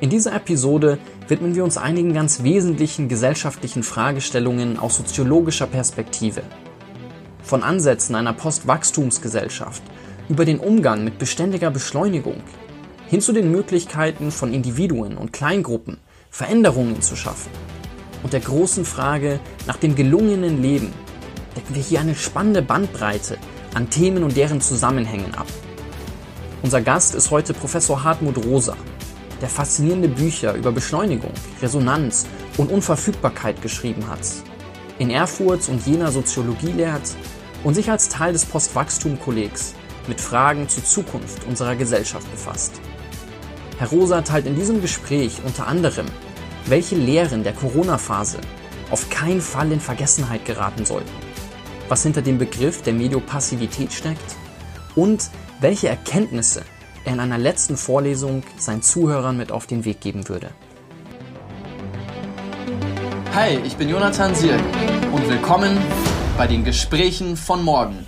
In dieser Episode widmen wir uns einigen ganz wesentlichen gesellschaftlichen Fragestellungen aus soziologischer Perspektive. Von Ansätzen einer Postwachstumsgesellschaft über den Umgang mit beständiger Beschleunigung hin zu den Möglichkeiten von Individuen und Kleingruppen Veränderungen zu schaffen und der großen Frage nach dem gelungenen Leben decken wir hier eine spannende Bandbreite an Themen und deren Zusammenhängen ab. Unser Gast ist heute Professor Hartmut Rosa, der faszinierende Bücher über Beschleunigung, Resonanz und Unverfügbarkeit geschrieben hat, in Erfurt und Jena Soziologie lehrt und sich als Teil des Postwachstum-Kollegs mit Fragen zur Zukunft unserer Gesellschaft befasst. Herr Rosa teilt in diesem Gespräch unter anderem, welche Lehren der Corona-Phase auf keinen Fall in Vergessenheit geraten sollten, was hinter dem Begriff der Mediopassivität steckt und welche Erkenntnisse er in einer letzten Vorlesung seinen Zuhörern mit auf den Weg geben würde. Hi, ich bin Jonathan Sirk und willkommen bei den Gesprächen von morgen.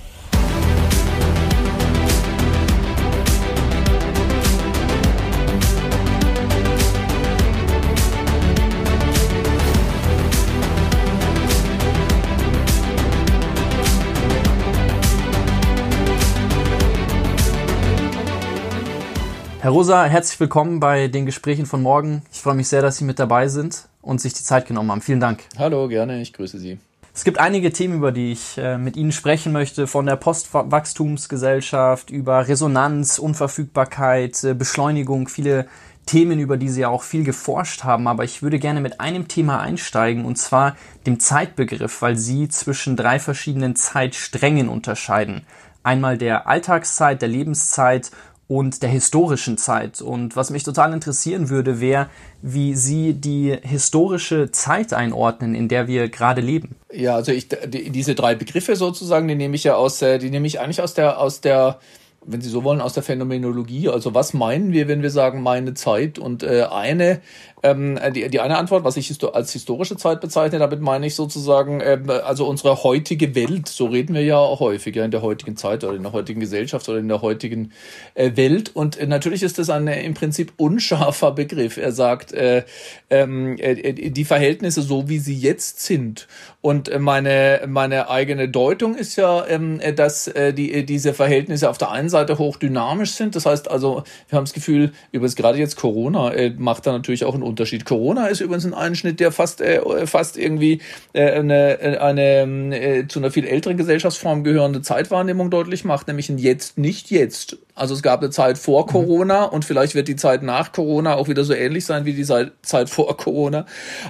Herr Rosa, herzlich willkommen bei den Gesprächen von morgen. Ich freue mich sehr, dass Sie mit dabei sind und sich die Zeit genommen haben. Vielen Dank. Hallo, gerne, ich grüße Sie. Es gibt einige Themen, über die ich äh, mit Ihnen sprechen möchte, von der Postwachstumsgesellschaft über Resonanz, Unverfügbarkeit, äh, Beschleunigung, viele Themen, über die Sie ja auch viel geforscht haben. Aber ich würde gerne mit einem Thema einsteigen, und zwar dem Zeitbegriff, weil Sie zwischen drei verschiedenen Zeitsträngen unterscheiden. Einmal der Alltagszeit, der Lebenszeit und der historischen Zeit. Und was mich total interessieren würde, wäre, wie Sie die historische Zeit einordnen, in der wir gerade leben. Ja, also ich, die, diese drei Begriffe sozusagen, die nehme ich ja aus, äh, die nehme ich eigentlich aus der, aus der wenn Sie so wollen, aus der Phänomenologie. Also was meinen wir, wenn wir sagen meine Zeit? Und äh, eine ähm, die, die eine Antwort, was ich als historische Zeit bezeichne, damit meine ich sozusagen, ähm, also unsere heutige Welt, so reden wir ja auch häufiger in der heutigen Zeit oder in der heutigen Gesellschaft oder in der heutigen äh, Welt. Und äh, natürlich ist das ein äh, im Prinzip unscharfer Begriff. Er sagt, äh, ähm, äh, die Verhältnisse so, wie sie jetzt sind. Und äh, meine, meine eigene Deutung ist ja, ähm, dass äh, die, diese Verhältnisse auf der einen Seite hochdynamisch sind. Das heißt also, wir haben das Gefühl, übrigens gerade jetzt Corona äh, macht da natürlich auch einen Unterschied. Corona ist übrigens ein Einschnitt, der fast, äh, fast irgendwie äh, eine, eine äh, zu einer viel älteren Gesellschaftsform gehörende Zeitwahrnehmung deutlich macht, nämlich ein Jetzt, nicht jetzt. Also es gab eine Zeit vor mhm. Corona und vielleicht wird die Zeit nach Corona auch wieder so ähnlich sein wie die Zeit vor Corona.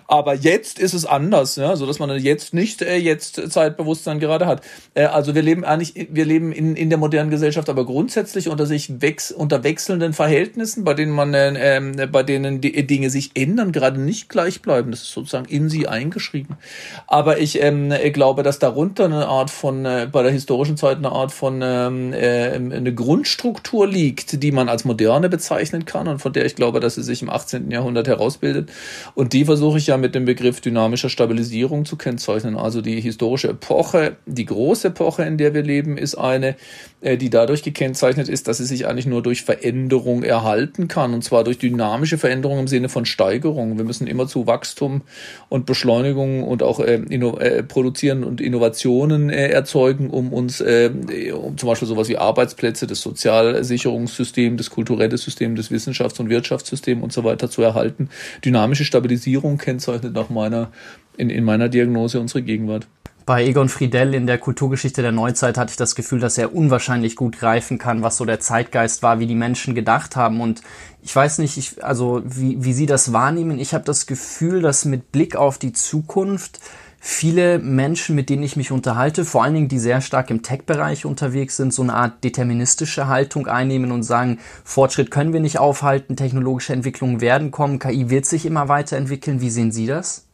Aber jetzt ist es anders, ja, so dass man jetzt nicht äh, jetzt Zeitbewusstsein gerade hat. Äh, also wir leben eigentlich, wir leben in, in der modernen Gesellschaft, aber grundsätzlich unter sich wechs, unter wechselnden Verhältnissen, bei denen man, äh, äh, bei denen die Dinge sich ändern, gerade nicht gleich bleiben. Das ist sozusagen in sie eingeschrieben. Aber ich ähm, glaube, dass darunter eine Art von, äh, bei der historischen Zeit eine Art von ähm, äh, eine Grundstruktur Struktur liegt, die man als moderne bezeichnen kann und von der ich glaube, dass sie sich im 18. Jahrhundert herausbildet. Und die versuche ich ja mit dem Begriff dynamischer Stabilisierung zu kennzeichnen. Also die historische Epoche, die große Epoche, in der wir leben, ist eine, die dadurch gekennzeichnet ist, dass sie sich eigentlich nur durch Veränderung erhalten kann. Und zwar durch dynamische Veränderung im Sinne von Steigerung. Wir müssen immer zu Wachstum und Beschleunigung und auch äh, äh, produzieren und Innovationen äh, erzeugen, um uns äh, um zum Beispiel sowas wie Arbeitsplätze, das Sozial Sozialsicherungssystem, das kulturelle System, das Wissenschafts- und Wirtschaftssystem und so weiter zu erhalten. Dynamische Stabilisierung kennzeichnet nach meiner, in, in meiner Diagnose unsere Gegenwart. Bei Egon Friedell in der Kulturgeschichte der Neuzeit hatte ich das Gefühl, dass er unwahrscheinlich gut greifen kann, was so der Zeitgeist war, wie die Menschen gedacht haben. Und ich weiß nicht, ich, also wie, wie Sie das wahrnehmen. Ich habe das Gefühl, dass mit Blick auf die Zukunft viele Menschen, mit denen ich mich unterhalte, vor allen Dingen die sehr stark im Tech-Bereich unterwegs sind, so eine Art deterministische Haltung einnehmen und sagen, Fortschritt können wir nicht aufhalten, technologische Entwicklungen werden kommen, KI wird sich immer weiterentwickeln. Wie sehen Sie das?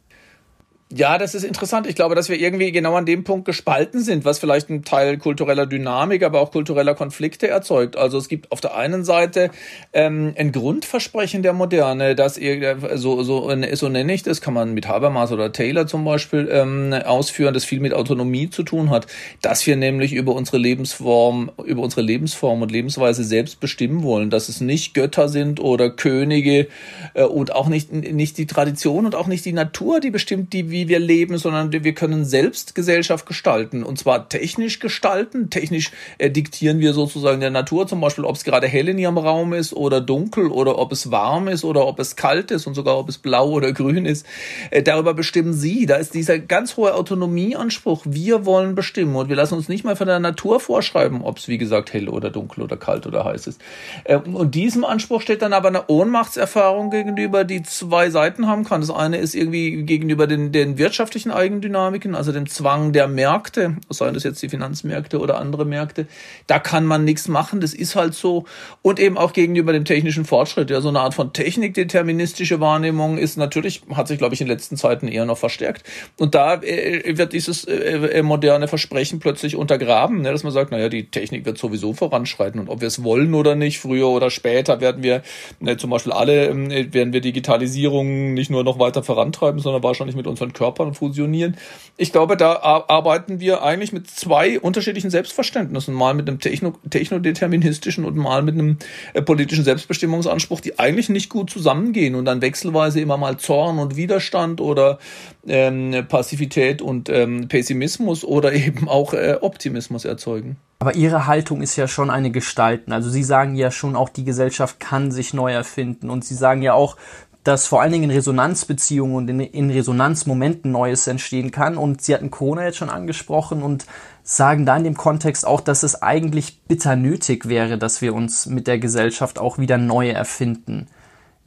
Ja, das ist interessant. Ich glaube, dass wir irgendwie genau an dem Punkt gespalten sind, was vielleicht ein Teil kultureller Dynamik, aber auch kultureller Konflikte erzeugt. Also es gibt auf der einen Seite ähm, ein Grundversprechen der Moderne, dass ihr so so so nenne ich das, kann man mit Habermas oder Taylor zum Beispiel ähm, ausführen, das viel mit Autonomie zu tun hat, dass wir nämlich über unsere Lebensform, über unsere Lebensform und Lebensweise selbst bestimmen wollen, dass es nicht Götter sind oder Könige äh, und auch nicht nicht die Tradition und auch nicht die Natur, die bestimmt, die wie wir leben, sondern wir können selbst Gesellschaft gestalten. Und zwar technisch gestalten. Technisch äh, diktieren wir sozusagen der Natur zum Beispiel, ob es gerade hell in ihrem Raum ist oder dunkel oder ob es warm ist oder ob es kalt ist und sogar ob es blau oder grün ist. Äh, darüber bestimmen sie. Da ist dieser ganz hohe Autonomieanspruch. Wir wollen bestimmen und wir lassen uns nicht mal von der Natur vorschreiben, ob es wie gesagt hell oder dunkel oder kalt oder heiß ist. Äh, und diesem Anspruch steht dann aber eine Ohnmachtserfahrung gegenüber, die zwei Seiten haben kann. Das eine ist irgendwie gegenüber den, den den wirtschaftlichen Eigendynamiken, also dem Zwang der Märkte, seien das jetzt die Finanzmärkte oder andere Märkte, da kann man nichts machen, das ist halt so. Und eben auch gegenüber dem technischen Fortschritt. Ja, so eine Art von technikdeterministische Wahrnehmung ist natürlich, hat sich, glaube ich, in den letzten Zeiten eher noch verstärkt. Und da äh, wird dieses äh, äh, moderne Versprechen plötzlich untergraben, ne, dass man sagt, naja, die Technik wird sowieso voranschreiten und ob wir es wollen oder nicht, früher oder später werden wir ne, zum Beispiel alle, äh, werden wir Digitalisierung nicht nur noch weiter vorantreiben, sondern wahrscheinlich mit unseren Körpern fusionieren. Ich glaube, da arbeiten wir eigentlich mit zwei unterschiedlichen Selbstverständnissen. Mal mit einem techno technodeterministischen und mal mit einem äh, politischen Selbstbestimmungsanspruch, die eigentlich nicht gut zusammengehen und dann wechselweise immer mal Zorn und Widerstand oder ähm, Passivität und ähm, Pessimismus oder eben auch äh, Optimismus erzeugen. Aber Ihre Haltung ist ja schon eine Gestalten. Also Sie sagen ja schon auch, die Gesellschaft kann sich neu erfinden. Und Sie sagen ja auch, dass vor allen Dingen in Resonanzbeziehungen und in, in Resonanzmomenten Neues entstehen kann. Und Sie hatten Corona jetzt schon angesprochen und sagen da in dem Kontext auch, dass es eigentlich bitter nötig wäre, dass wir uns mit der Gesellschaft auch wieder neu erfinden.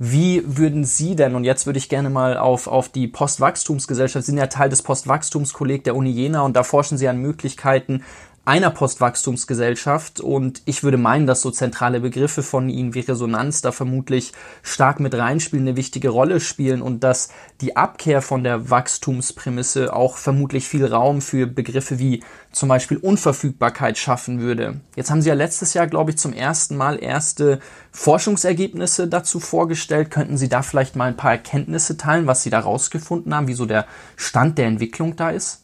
Wie würden Sie denn, und jetzt würde ich gerne mal auf, auf die Postwachstumsgesellschaft, Sie sind ja Teil des Postwachstumskolleg der Uni Jena und da forschen Sie an Möglichkeiten, einer Postwachstumsgesellschaft und ich würde meinen, dass so zentrale Begriffe von ihnen wie Resonanz da vermutlich stark mit reinspielen, eine wichtige Rolle spielen und dass die Abkehr von der Wachstumsprämisse auch vermutlich viel Raum für Begriffe wie zum Beispiel Unverfügbarkeit schaffen würde. Jetzt haben Sie ja letztes Jahr, glaube ich, zum ersten Mal erste Forschungsergebnisse dazu vorgestellt. Könnten Sie da vielleicht mal ein paar Erkenntnisse teilen, was Sie da rausgefunden haben, wie so der Stand der Entwicklung da ist?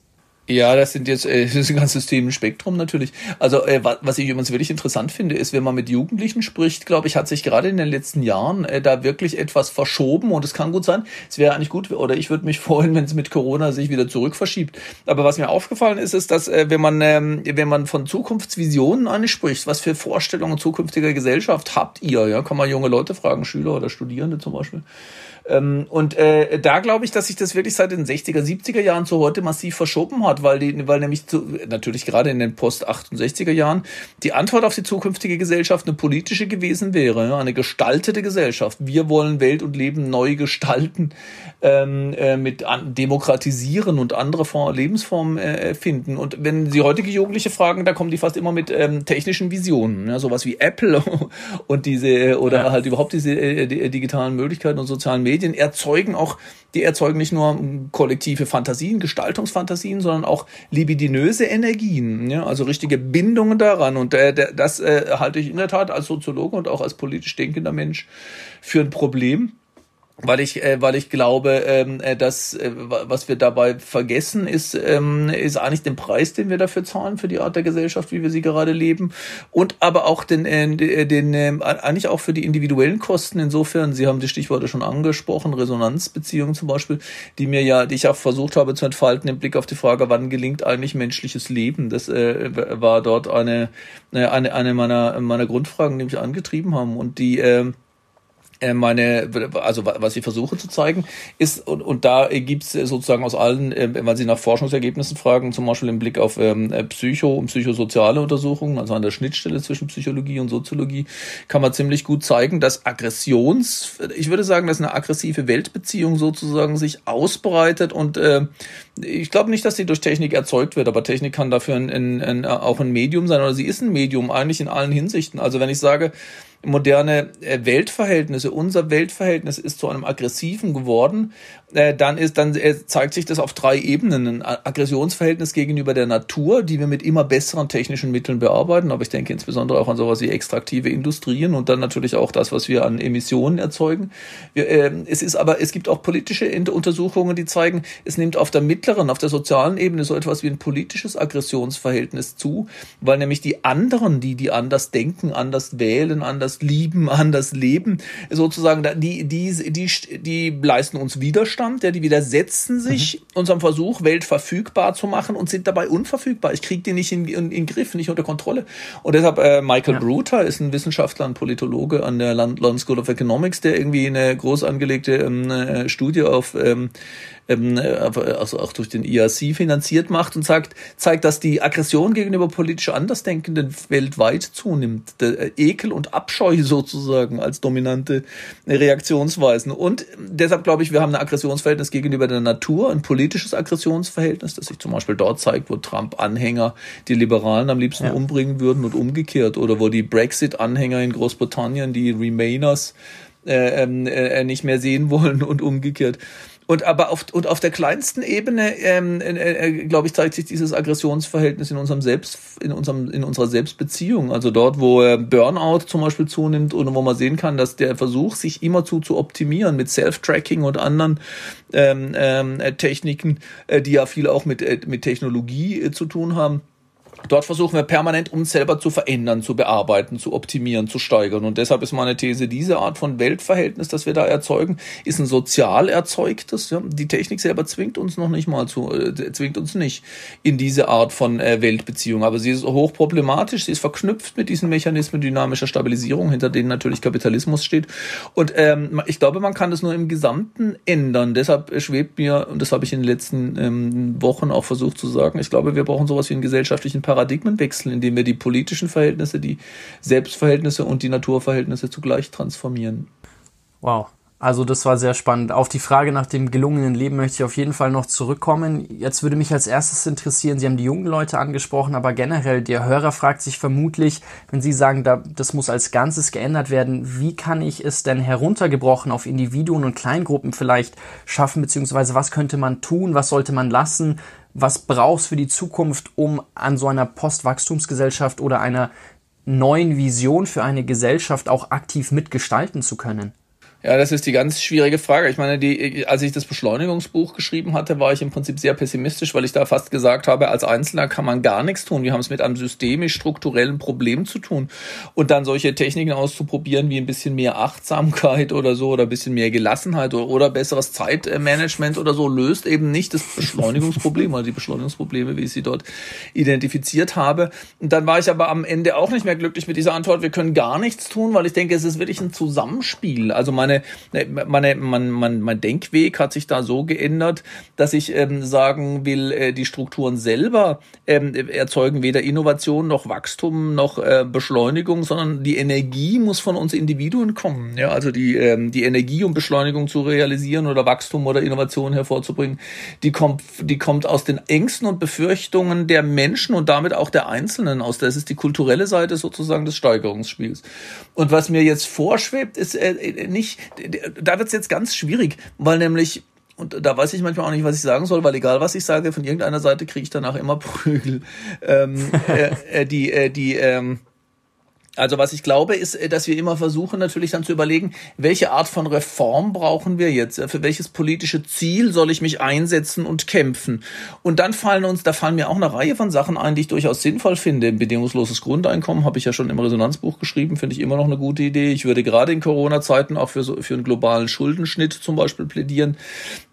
Ja, das sind jetzt äh, das ist ein ganzes Themenspektrum natürlich. Also äh, was ich übrigens wirklich interessant finde, ist, wenn man mit Jugendlichen spricht, glaube ich, hat sich gerade in den letzten Jahren äh, da wirklich etwas verschoben und es kann gut sein. Es wäre eigentlich gut, oder ich würde mich freuen, wenn es mit Corona sich wieder zurück verschiebt. Aber was mir aufgefallen ist, ist, dass äh, wenn man ähm, wenn man von Zukunftsvisionen anspricht, was für Vorstellungen zukünftiger Gesellschaft habt ihr? Ja, kann man junge Leute fragen, Schüler oder Studierende zum Beispiel. Ähm, und äh, da glaube ich, dass sich das wirklich seit den 60er, 70er Jahren zu heute massiv verschoben hat, weil die, weil nämlich zu, natürlich gerade in den Post-68er Jahren die Antwort auf die zukünftige Gesellschaft eine politische gewesen wäre, eine gestaltete Gesellschaft. Wir wollen Welt und Leben neu gestalten, ähm, äh, mit an, demokratisieren und andere Form, Lebensformen äh, finden. Und wenn Sie heutige Jugendliche fragen, da kommen die fast immer mit ähm, technischen Visionen, ja, sowas wie Apple und diese oder ja. halt überhaupt diese äh, die, digitalen Möglichkeiten und sozialen Medien Medien erzeugen auch, die erzeugen nicht nur kollektive Fantasien, Gestaltungsfantasien, sondern auch libidinöse Energien, ja, also richtige Bindungen daran. Und äh, das äh, halte ich in der Tat als Soziologe und auch als politisch denkender Mensch für ein Problem weil ich, äh, weil ich glaube, ähm, äh, dass äh, was wir dabei vergessen, ist, ähm, ist eigentlich den Preis, den wir dafür zahlen für die Art der Gesellschaft, wie wir sie gerade leben, und aber auch den, äh, den äh, eigentlich auch für die individuellen Kosten. Insofern, Sie haben die Stichworte schon angesprochen, Resonanzbeziehungen zum Beispiel, die mir ja, die ich auch versucht habe zu entfalten im Blick auf die Frage, wann gelingt eigentlich menschliches Leben. Das äh, war dort eine, äh, eine, eine meiner meiner Grundfragen, die mich angetrieben haben und die äh, äh, meine, also was ich versuche zu zeigen, ist, und, und da gibt's sozusagen aus allen, äh, wenn Sie nach Forschungsergebnissen fragen, zum Beispiel im Blick auf ähm, Psycho- und psychosoziale Untersuchungen, also an der Schnittstelle zwischen Psychologie und Soziologie, kann man ziemlich gut zeigen, dass Aggressions, ich würde sagen, dass eine aggressive Weltbeziehung sozusagen sich ausbreitet und äh, ich glaube nicht, dass sie durch Technik erzeugt wird, aber Technik kann dafür ein, ein, ein, auch ein Medium sein oder sie ist ein Medium eigentlich in allen Hinsichten. Also wenn ich sage, moderne äh, Weltverhältnisse, unser Weltverhältnis ist zu einem aggressiven geworden, äh, dann ist, dann äh, zeigt sich das auf drei Ebenen. Ein Aggressionsverhältnis gegenüber der Natur, die wir mit immer besseren technischen Mitteln bearbeiten, aber ich denke insbesondere auch an sowas wie extraktive Industrien und dann natürlich auch das, was wir an Emissionen erzeugen. Wir, äh, es ist aber, es gibt auch politische Untersuchungen, die zeigen, es nimmt auf der mittleren, auf der sozialen Ebene so etwas wie ein politisches Aggressionsverhältnis zu, weil nämlich die anderen, die, die anders denken, anders wählen, anders lieben, anders leben, sozusagen, die, die, die, die leisten uns Widerstand, ja, die widersetzen sich mhm. unserem Versuch, Welt verfügbar zu machen und sind dabei unverfügbar. Ich kriege die nicht in, in, in Griff, nicht unter Kontrolle. Und deshalb, äh, Michael ja. Bruter ist ein Wissenschaftler, ein Politologe an der London School of Economics, der irgendwie eine groß angelegte ähm, äh, Studie auf ähm, ähm, also auch durch den IRC finanziert macht und sagt, zeigt, dass die Aggression gegenüber politisch Andersdenkenden weltweit zunimmt. Der äh, Ekel und Abscheu sozusagen als dominante Reaktionsweisen. Und deshalb glaube ich, wir haben ein Aggressionsverhältnis gegenüber der Natur, ein politisches Aggressionsverhältnis, das sich zum Beispiel dort zeigt, wo Trump-Anhänger die Liberalen am liebsten ja. umbringen würden und umgekehrt. Oder wo die Brexit-Anhänger in Großbritannien die Remainers äh, ähm, äh, nicht mehr sehen wollen und umgekehrt. Und aber auf, und auf der kleinsten Ebene, ähm, äh, äh, glaube ich, zeigt sich dieses Aggressionsverhältnis in unserem Selbst, in unserem, in unserer Selbstbeziehung. Also dort, wo äh, Burnout zum Beispiel zunimmt und wo man sehen kann, dass der Versuch, sich immerzu zu optimieren mit Self-Tracking und anderen ähm, ähm, äh, Techniken, äh, die ja viel auch mit, äh, mit Technologie äh, zu tun haben Dort versuchen wir permanent, uns selber zu verändern, zu bearbeiten, zu optimieren, zu steigern. Und deshalb ist meine These, diese Art von Weltverhältnis, das wir da erzeugen, ist ein sozial erzeugtes. Ja? Die Technik selber zwingt uns noch nicht mal zu, äh, zwingt uns nicht in diese Art von äh, Weltbeziehung. Aber sie ist hochproblematisch, sie ist verknüpft mit diesen Mechanismen dynamischer Stabilisierung, hinter denen natürlich Kapitalismus steht. Und ähm, ich glaube, man kann das nur im Gesamten ändern. Deshalb schwebt mir, und das habe ich in den letzten ähm, Wochen auch versucht zu sagen, ich glaube, wir brauchen sowas wie einen gesellschaftlichen Paradigmenwechsel, indem wir die politischen Verhältnisse, die Selbstverhältnisse und die Naturverhältnisse zugleich transformieren. Wow. Also das war sehr spannend. Auf die Frage nach dem gelungenen Leben möchte ich auf jeden Fall noch zurückkommen. Jetzt würde mich als erstes interessieren, Sie haben die jungen Leute angesprochen, aber generell der Hörer fragt sich vermutlich, wenn Sie sagen, da, das muss als Ganzes geändert werden, wie kann ich es denn heruntergebrochen auf Individuen und Kleingruppen vielleicht schaffen, beziehungsweise was könnte man tun, was sollte man lassen, was brauchst für die Zukunft, um an so einer Postwachstumsgesellschaft oder einer neuen Vision für eine Gesellschaft auch aktiv mitgestalten zu können? Ja, das ist die ganz schwierige Frage. Ich meine, die, als ich das Beschleunigungsbuch geschrieben hatte, war ich im Prinzip sehr pessimistisch, weil ich da fast gesagt habe, als Einzelner kann man gar nichts tun. Wir haben es mit einem systemisch-strukturellen Problem zu tun. Und dann solche Techniken auszuprobieren, wie ein bisschen mehr Achtsamkeit oder so, oder ein bisschen mehr Gelassenheit oder, oder besseres Zeitmanagement oder so, löst eben nicht das Beschleunigungsproblem, also die Beschleunigungsprobleme, wie ich sie dort identifiziert habe. Und dann war ich aber am Ende auch nicht mehr glücklich mit dieser Antwort, wir können gar nichts tun, weil ich denke, es ist wirklich ein Zusammenspiel. Also meine meine, meine, mein, mein, mein Denkweg hat sich da so geändert, dass ich ähm, sagen will, äh, die Strukturen selber ähm, erzeugen weder Innovation noch Wachstum noch äh, Beschleunigung, sondern die Energie muss von uns Individuen kommen. Ja, also die, ähm, die Energie, um Beschleunigung zu realisieren oder Wachstum oder Innovation hervorzubringen, die kommt, die kommt aus den Ängsten und Befürchtungen der Menschen und damit auch der Einzelnen aus. Das ist die kulturelle Seite sozusagen des Steigerungsspiels. Und was mir jetzt vorschwebt, ist äh, nicht da wird es jetzt ganz schwierig, weil nämlich und da weiß ich manchmal auch nicht, was ich sagen soll, weil egal was ich sage, von irgendeiner Seite kriege ich danach immer Prügel. Ähm, äh, äh, die, äh, die, ähm, also was ich glaube, ist, äh, dass wir immer versuchen natürlich dann zu überlegen, welche Art von Reform brauchen wir jetzt? Für welches politische Ziel soll ich mich einsetzen und kämpfen? Und dann fallen uns, da fallen mir auch eine Reihe von Sachen ein, die ich durchaus sinnvoll finde. Bedingungsloses Grundeinkommen habe ich ja schon im Resonanzbuch geschrieben, finde ich immer noch eine gute Idee. Ich würde gerade in Corona-Zeiten auch für so, für einen globalen Schuldenschnitt zum Beispiel plädieren,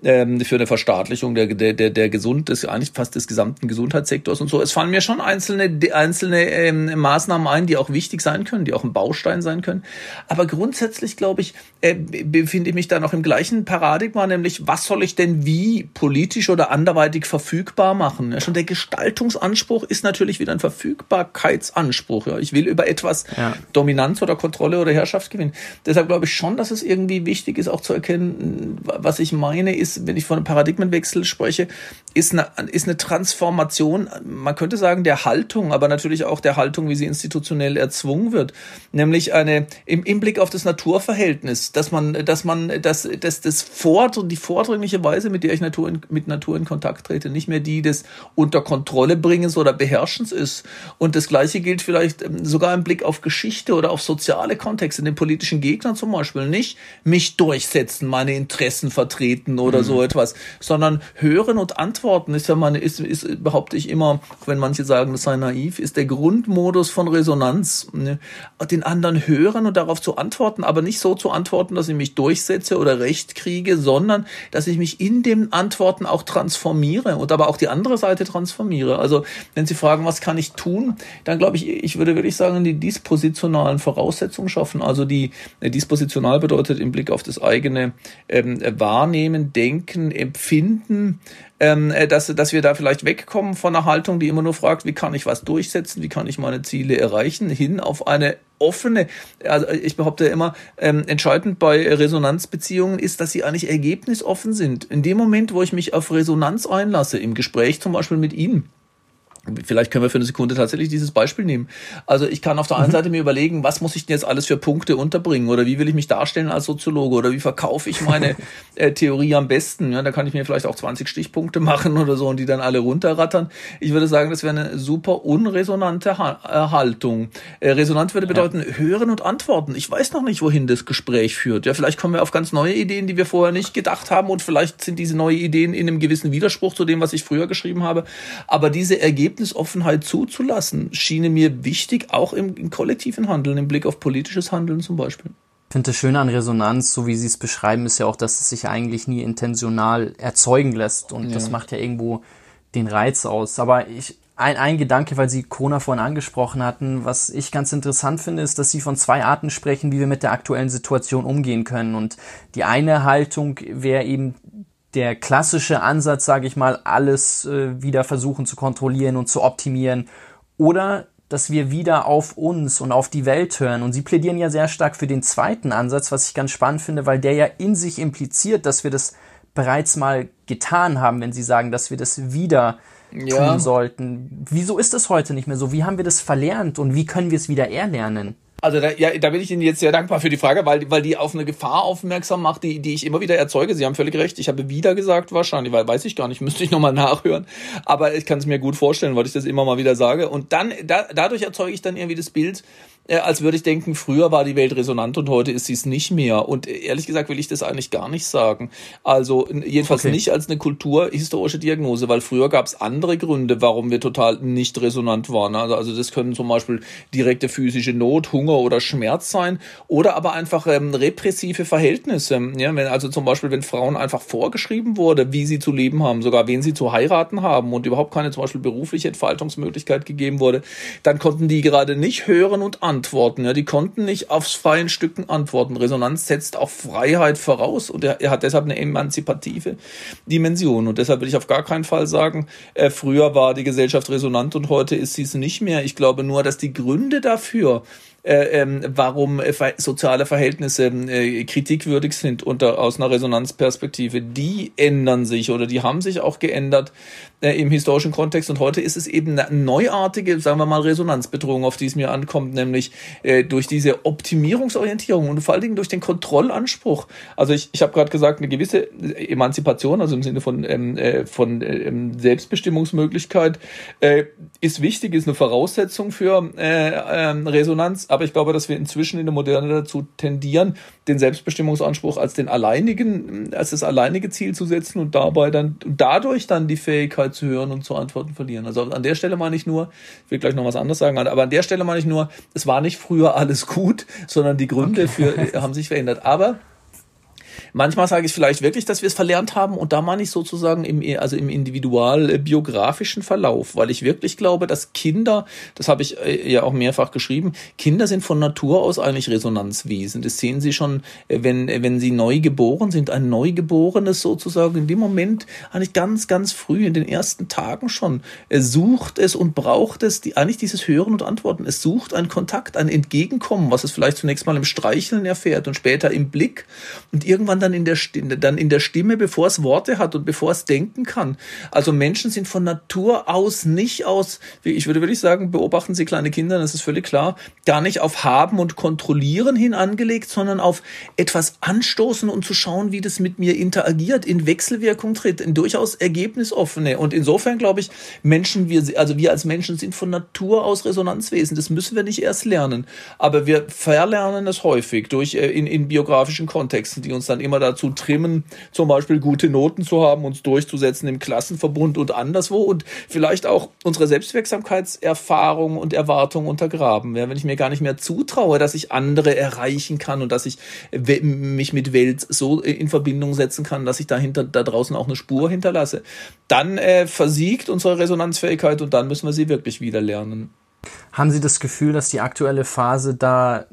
ähm, für eine Verstaatlichung der, der, der, der Gesund, des, eigentlich fast des gesamten Gesundheitssektors und so. Es fallen mir schon einzelne, einzelne ähm, Maßnahmen ein, die auch wichtig sein sein können, die auch ein Baustein sein können. Aber grundsätzlich, glaube ich, äh, befinde ich mich da noch im gleichen Paradigma, nämlich was soll ich denn wie politisch oder anderweitig verfügbar machen? Ja, schon der Gestaltungsanspruch ist natürlich wieder ein Verfügbarkeitsanspruch. Ja. Ich will über etwas ja. Dominanz oder Kontrolle oder Herrschaft gewinnen. Deshalb glaube ich schon, dass es irgendwie wichtig ist, auch zu erkennen, was ich meine, ist, wenn ich von einem Paradigmenwechsel spreche, ist eine, ist eine Transformation, man könnte sagen, der Haltung, aber natürlich auch der Haltung, wie sie institutionell erzwungen wird. Nämlich eine, im, im Blick auf das Naturverhältnis, dass man, dass man, dass, dass das Fort die vordringliche Weise, mit der ich Natur in, mit Natur in Kontakt trete, nicht mehr die des unter Kontrolle bringens oder Beherrschens ist. Und das Gleiche gilt vielleicht ähm, sogar im Blick auf Geschichte oder auf soziale Kontexte, den politischen Gegnern zum Beispiel. Nicht mich durchsetzen, meine Interessen vertreten oder mhm. so etwas, sondern hören und antworten ist ja meine, ist, ist, behaupte ich immer, wenn manche sagen, das sei naiv, ist der Grundmodus von Resonanz. Ne? Den anderen hören und darauf zu antworten, aber nicht so zu antworten, dass ich mich durchsetze oder Recht kriege, sondern dass ich mich in dem Antworten auch transformiere und aber auch die andere Seite transformiere. Also wenn Sie fragen, was kann ich tun, dann glaube ich, ich würde wirklich sagen, die dispositionalen Voraussetzungen schaffen. Also die äh, dispositional bedeutet im Blick auf das eigene ähm, Wahrnehmen, Denken, Empfinden, ähm, äh, dass, dass wir da vielleicht wegkommen von einer Haltung, die immer nur fragt, wie kann ich was durchsetzen, wie kann ich meine Ziele erreichen, hin auf eine offene, also ich behaupte immer, ähm, entscheidend bei Resonanzbeziehungen ist, dass sie eigentlich ergebnisoffen sind. In dem Moment, wo ich mich auf Resonanz einlasse, im Gespräch zum Beispiel mit Ihnen, Vielleicht können wir für eine Sekunde tatsächlich dieses Beispiel nehmen. Also ich kann auf der einen mhm. Seite mir überlegen, was muss ich denn jetzt alles für Punkte unterbringen oder wie will ich mich darstellen als Soziologe oder wie verkaufe ich meine äh, Theorie am besten. Ja, da kann ich mir vielleicht auch 20 Stichpunkte machen oder so und die dann alle runterrattern. Ich würde sagen, das wäre eine super unresonante ha äh, Haltung. Äh, resonant würde bedeuten, ja. hören und antworten. Ich weiß noch nicht, wohin das Gespräch führt. Ja, vielleicht kommen wir auf ganz neue Ideen, die wir vorher nicht gedacht haben und vielleicht sind diese neue Ideen in einem gewissen Widerspruch zu dem, was ich früher geschrieben habe. Aber diese Ergebnisse Ergebnisoffenheit zuzulassen, schiene mir wichtig, auch im, im kollektiven Handeln, im Blick auf politisches Handeln zum Beispiel. Ich finde das Schöne an Resonanz, so wie Sie es beschreiben, ist ja auch, dass es sich eigentlich nie intentional erzeugen lässt. Und ja. das macht ja irgendwo den Reiz aus. Aber ich, ein, ein Gedanke, weil Sie Kona vorhin angesprochen hatten, was ich ganz interessant finde, ist, dass Sie von zwei Arten sprechen, wie wir mit der aktuellen Situation umgehen können. Und die eine Haltung wäre eben der klassische Ansatz, sage ich mal, alles äh, wieder versuchen zu kontrollieren und zu optimieren. Oder dass wir wieder auf uns und auf die Welt hören. Und Sie plädieren ja sehr stark für den zweiten Ansatz, was ich ganz spannend finde, weil der ja in sich impliziert, dass wir das bereits mal getan haben, wenn Sie sagen, dass wir das wieder ja. tun sollten. Wieso ist es heute nicht mehr so? Wie haben wir das verlernt und wie können wir es wieder erlernen? Also da, ja, da bin ich Ihnen jetzt sehr dankbar für die Frage, weil, weil die auf eine Gefahr aufmerksam macht, die, die ich immer wieder erzeuge. Sie haben völlig recht. Ich habe wieder gesagt, wahrscheinlich, weil weiß ich gar nicht, müsste ich nochmal nachhören. Aber ich kann es mir gut vorstellen, weil ich das immer mal wieder sage. Und dann, da, dadurch erzeuge ich dann irgendwie das Bild, als würde ich denken, früher war die Welt resonant und heute ist sie es nicht mehr. Und äh, ehrlich gesagt will ich das eigentlich gar nicht sagen. Also jedenfalls okay. nicht als eine kulturhistorische Diagnose, weil früher gab es andere Gründe, warum wir total nicht resonant waren. Also, also das können zum Beispiel direkte physische Not, Hunger oder Schmerz sein oder aber einfach ähm, repressive Verhältnisse. Ja, wenn also zum Beispiel, wenn Frauen einfach vorgeschrieben wurde, wie sie zu leben haben, sogar wen sie zu heiraten haben und überhaupt keine zum Beispiel berufliche Entfaltungsmöglichkeit gegeben wurde, dann konnten die gerade nicht hören und an antworten. Ja, die konnten nicht aufs freien Stücken antworten. Resonanz setzt auch Freiheit voraus und er, er hat deshalb eine emanzipative Dimension. Und deshalb will ich auf gar keinen Fall sagen, äh, früher war die Gesellschaft resonant und heute ist sie es nicht mehr. Ich glaube nur, dass die Gründe dafür, ähm, warum äh, soziale Verhältnisse äh, kritikwürdig sind unter, aus einer Resonanzperspektive, die ändern sich oder die haben sich auch geändert äh, im historischen Kontext. Und heute ist es eben eine neuartige, sagen wir mal, Resonanzbedrohung, auf die es mir ankommt, nämlich äh, durch diese Optimierungsorientierung und vor allen Dingen durch den Kontrollanspruch. Also ich, ich habe gerade gesagt, eine gewisse Emanzipation, also im Sinne von, ähm, äh, von ähm, Selbstbestimmungsmöglichkeit, äh, ist wichtig, ist eine Voraussetzung für äh, äh, Resonanz aber ich glaube, dass wir inzwischen in der Moderne dazu tendieren, den Selbstbestimmungsanspruch als den alleinigen, als das alleinige Ziel zu setzen und dabei dann, dadurch dann die Fähigkeit zu hören und zu antworten verlieren. Also an der Stelle meine ich nur, ich will gleich noch was anderes sagen, aber an der Stelle meine ich nur, es war nicht früher alles gut, sondern die Gründe okay. für, haben sich verändert. Aber Manchmal sage ich vielleicht wirklich, dass wir es verlernt haben und da meine ich sozusagen im, also im individualbiografischen Verlauf, weil ich wirklich glaube, dass Kinder, das habe ich äh, ja auch mehrfach geschrieben, Kinder sind von Natur aus eigentlich Resonanzwesen. Das sehen Sie schon, äh, wenn, wenn sie neu geboren sind, ein Neugeborenes sozusagen in dem Moment eigentlich ganz, ganz früh in den ersten Tagen schon sucht es und braucht es die, eigentlich dieses Hören und Antworten. Es sucht einen Kontakt, ein Entgegenkommen, was es vielleicht zunächst mal im Streicheln erfährt und später im Blick und irgendwann dann in der Stimme, dann in der Stimme, bevor es Worte hat und bevor es denken kann. Also Menschen sind von Natur aus nicht aus, ich würde wirklich sagen, beobachten Sie kleine Kinder, das ist völlig klar, gar nicht auf Haben und Kontrollieren hin angelegt, sondern auf etwas anstoßen und zu schauen, wie das mit mir interagiert, in Wechselwirkung tritt, in durchaus ergebnisoffene. Und insofern glaube ich, Menschen, wir, also wir als Menschen sind von Natur aus Resonanzwesen. Das müssen wir nicht erst lernen. Aber wir verlernen es häufig durch, äh, in, in biografischen Kontexten, die uns dann immer dazu trimmen, zum Beispiel gute Noten zu haben, uns durchzusetzen im Klassenverbund und anderswo und vielleicht auch unsere Selbstwirksamkeitserfahrung und Erwartungen untergraben. Ja, wenn ich mir gar nicht mehr zutraue, dass ich andere erreichen kann und dass ich mich mit Welt so in Verbindung setzen kann, dass ich dahinter da draußen auch eine Spur hinterlasse, dann äh, versiegt unsere Resonanzfähigkeit und dann müssen wir sie wirklich wieder lernen. Haben Sie das Gefühl, dass die aktuelle Phase da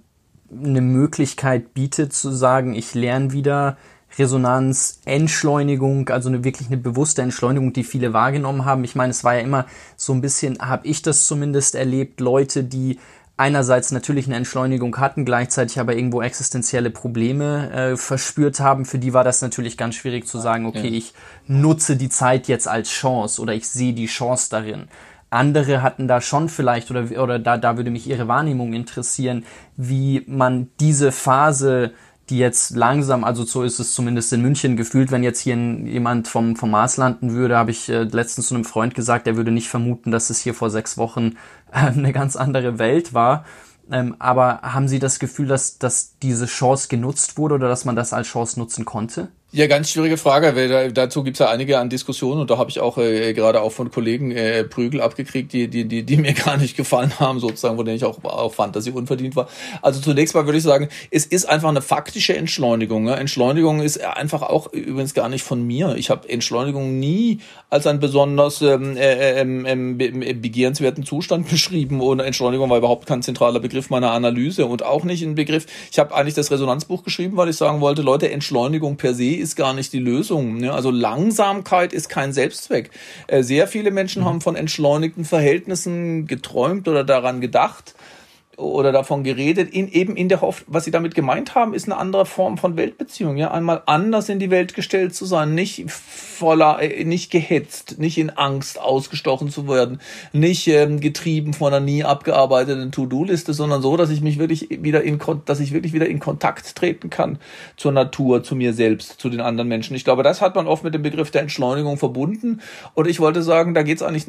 eine Möglichkeit bietet zu sagen, ich lerne wieder Resonanz, Entschleunigung, also eine wirklich eine bewusste Entschleunigung, die viele wahrgenommen haben. Ich meine, es war ja immer so ein bisschen, habe ich das zumindest erlebt, Leute, die einerseits natürlich eine Entschleunigung hatten, gleichzeitig aber irgendwo existenzielle Probleme äh, verspürt haben. Für die war das natürlich ganz schwierig zu sagen, okay, ich nutze die Zeit jetzt als Chance oder ich sehe die Chance darin. Andere hatten da schon vielleicht, oder, oder da, da würde mich Ihre Wahrnehmung interessieren, wie man diese Phase die jetzt langsam, also so ist es zumindest in München gefühlt, wenn jetzt hier jemand vom, vom Mars landen würde, habe ich äh, letztens zu einem Freund gesagt, der würde nicht vermuten, dass es hier vor sechs Wochen äh, eine ganz andere Welt war. Ähm, aber haben Sie das Gefühl, dass, dass diese Chance genutzt wurde oder dass man das als Chance nutzen konnte? Ja, ganz schwierige Frage, weil da, dazu gibt's ja einige an Diskussionen und da habe ich auch äh, gerade auch von Kollegen äh, Prügel abgekriegt, die, die, die, die mir gar nicht gefallen haben, sozusagen, wo denen ich auch, auch fand, dass sie unverdient war. Also zunächst mal würde ich sagen, es ist einfach eine faktische Entschleunigung. Ne? Entschleunigung ist einfach auch übrigens gar nicht von mir. Ich habe Entschleunigung nie als einen besonders ähm, äh, ähm, ähm, begehrenswerten Zustand beschrieben und Entschleunigung war überhaupt kein zentraler Begriff meiner Analyse und auch nicht ein Begriff. Ich habe eigentlich das Resonanzbuch geschrieben, weil ich sagen wollte, Leute, Entschleunigung per se ist gar nicht die Lösung. Ne? Also Langsamkeit ist kein Selbstzweck. Äh, sehr viele Menschen mhm. haben von entschleunigten Verhältnissen geträumt oder daran gedacht oder davon geredet, in, eben in der Hoffnung, was sie damit gemeint haben, ist eine andere Form von Weltbeziehung. Ja, einmal anders in die Welt gestellt zu sein, nicht voller, äh, nicht gehetzt, nicht in Angst ausgestochen zu werden, nicht ähm, getrieben von einer nie abgearbeiteten To-Do-Liste, sondern so, dass ich mich wirklich wieder in, dass ich wirklich wieder in Kontakt treten kann zur Natur, zu mir selbst, zu den anderen Menschen. Ich glaube, das hat man oft mit dem Begriff der Entschleunigung verbunden. Und ich wollte sagen, da geht es eigentlich,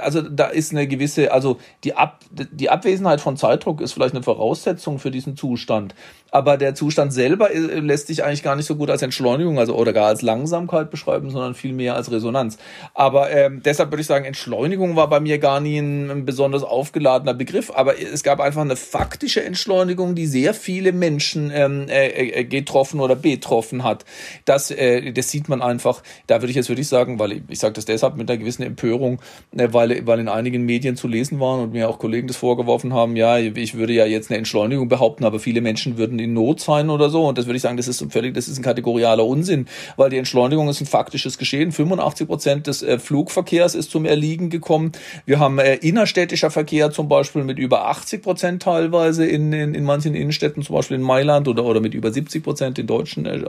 also da ist eine gewisse, also die, Ab, die Abwesenheit von Zeitdruck ist vielleicht eine Voraussetzung für diesen Zustand. Aber der Zustand selber äh, lässt sich eigentlich gar nicht so gut als Entschleunigung, also oder gar als Langsamkeit beschreiben, sondern vielmehr als Resonanz. Aber ähm, deshalb würde ich sagen, Entschleunigung war bei mir gar nie ein, ein besonders aufgeladener Begriff. Aber es gab einfach eine faktische Entschleunigung, die sehr viele Menschen ähm, äh, äh, getroffen oder betroffen hat. Das, äh, das sieht man einfach. Da würde ich jetzt wirklich sagen, weil ich, ich sage das deshalb mit einer gewissen Empörung, äh, weil, weil in einigen Medien zu lesen waren und mir auch Kollegen das vorgeworfen haben, ja, ich würde ja jetzt eine Entschleunigung behaupten, aber viele Menschen würden in Not sein oder so. Und das würde ich sagen, das ist völlig, das ist ein kategorialer Unsinn, weil die Entschleunigung ist ein faktisches Geschehen. 85 Prozent des äh, Flugverkehrs ist zum Erliegen gekommen. Wir haben äh, innerstädtischer Verkehr zum Beispiel mit über 80 Prozent teilweise in, in, in manchen Innenstädten, zum Beispiel in Mailand oder, oder mit über 70 Prozent in deutschen äh,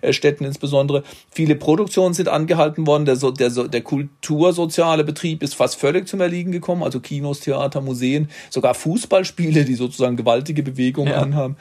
äh, Städten insbesondere. Viele Produktionen sind angehalten worden. Der, der, der kultursoziale Betrieb ist fast völlig zum Erliegen gekommen. Also Kinos, Theater, Museen, sogar Fußball Spiele, die sozusagen gewaltige Bewegungen ja. anhaben.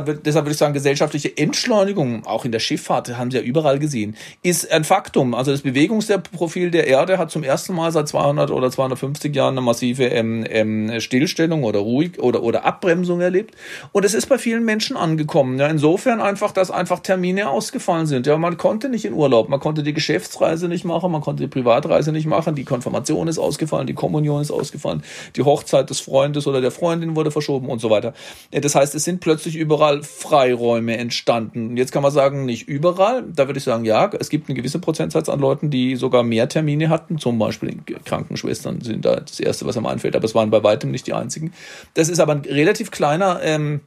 Deshalb, deshalb würde ich sagen, gesellschaftliche Entschleunigung, auch in der Schifffahrt, haben Sie ja überall gesehen, ist ein Faktum. Also das Bewegungsprofil der Erde hat zum ersten Mal seit 200 oder 250 Jahren eine massive ähm, ähm, Stillstellung oder ruhig oder, oder Abbremsung erlebt. Und es ist bei vielen Menschen angekommen. Ja, insofern einfach, dass einfach Termine ausgefallen sind. Ja, man konnte nicht in Urlaub, man konnte die Geschäftsreise nicht machen, man konnte die Privatreise nicht machen, die Konfirmation ist ausgefallen, die Kommunion ist ausgefallen, die Hochzeit des Freundes oder der Freundin wurde verschoben und so weiter. Das heißt, es sind plötzlich überall überall Freiräume entstanden. Und jetzt kann man sagen, nicht überall. Da würde ich sagen, ja, es gibt einen gewissen Prozentsatz an Leuten, die sogar mehr Termine hatten. Zum Beispiel Krankenschwestern sind da das Erste, was am einfällt. Aber es waren bei weitem nicht die einzigen. Das ist aber ein relativ kleiner ähm,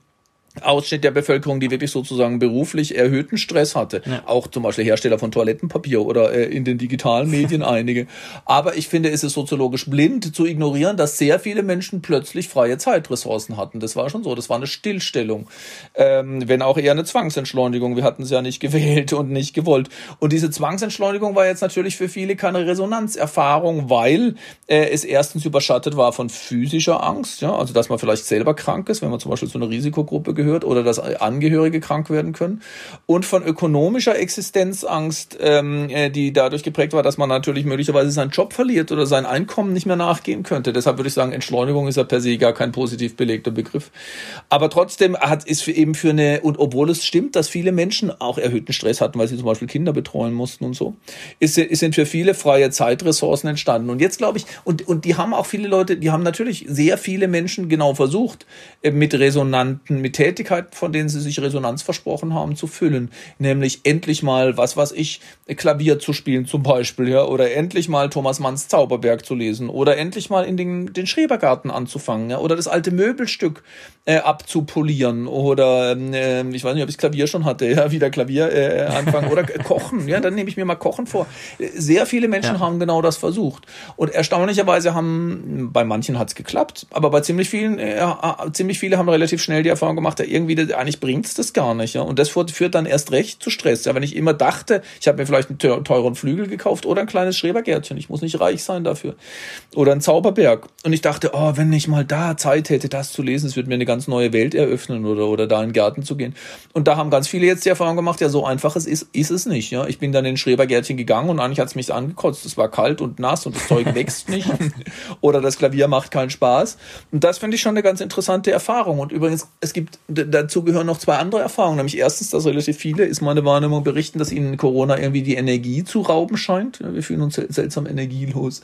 Ausschnitt der Bevölkerung, die wirklich sozusagen beruflich erhöhten Stress hatte. Ja. Auch zum Beispiel Hersteller von Toilettenpapier oder äh, in den digitalen Medien einige. Aber ich finde, es ist soziologisch blind zu ignorieren, dass sehr viele Menschen plötzlich freie Zeitressourcen hatten. Das war schon so. Das war eine Stillstellung. Ähm, wenn auch eher eine Zwangsentschleunigung. Wir hatten es ja nicht gewählt und nicht gewollt. Und diese Zwangsentschleunigung war jetzt natürlich für viele keine Resonanzerfahrung, weil äh, es erstens überschattet war von physischer Angst. Ja? Also, dass man vielleicht selber krank ist, wenn man zum Beispiel zu einer Risikogruppe gehört oder dass Angehörige krank werden können und von ökonomischer Existenzangst, ähm, äh, die dadurch geprägt war, dass man natürlich möglicherweise seinen Job verliert oder sein Einkommen nicht mehr nachgehen könnte. Deshalb würde ich sagen, Entschleunigung ist ja per se gar kein positiv belegter Begriff. Aber trotzdem hat ist eben für eine und obwohl es stimmt, dass viele Menschen auch erhöhten Stress hatten, weil sie zum Beispiel Kinder betreuen mussten und so, ist, sind für viele freie Zeitressourcen entstanden. Und jetzt glaube ich und und die haben auch viele Leute, die haben natürlich sehr viele Menschen genau versucht äh, mit resonanten mit Tätigkeiten, von denen sie sich Resonanz versprochen haben, zu füllen. Nämlich endlich mal, was weiß ich, Klavier zu spielen zum Beispiel, ja, oder endlich mal Thomas Manns Zauberberg zu lesen, oder endlich mal in den, den Schrebergarten anzufangen, ja, oder das alte Möbelstück äh, abzupolieren, oder äh, ich weiß nicht, ob ich Klavier schon hatte, ja, wieder Klavier äh, anfangen, oder kochen, ja, dann nehme ich mir mal Kochen vor. Sehr viele Menschen ja. haben genau das versucht. Und erstaunlicherweise haben, bei manchen hat es geklappt, aber bei ziemlich vielen, äh, ziemlich viele haben relativ schnell die Erfahrung gemacht, ja, irgendwie, eigentlich bringt's das gar nicht. Ja? Und das führt dann erst recht zu Stress. Ja, wenn ich immer dachte, ich habe mir vielleicht einen teuren Flügel gekauft oder ein kleines Schrebergärtchen, ich muss nicht reich sein dafür. Oder ein Zauberberg. Und ich dachte, oh, wenn ich mal da Zeit hätte, das zu lesen, es würde mir eine ganz neue Welt eröffnen oder, oder da in den Garten zu gehen. Und da haben ganz viele jetzt die Erfahrung gemacht, ja, so einfach ist, ist, ist es nicht. Ja? Ich bin dann in ein Schrebergärtchen gegangen und eigentlich hat's mich angekotzt. Es war kalt und nass und das Zeug wächst nicht. oder das Klavier macht keinen Spaß. Und das finde ich schon eine ganz interessante Erfahrung. Und übrigens, es gibt dazu gehören noch zwei andere Erfahrungen. Nämlich erstens, dass relativ viele, ist meine Wahrnehmung, berichten, dass ihnen Corona irgendwie die Energie zu rauben scheint. Wir fühlen uns seltsam energielos.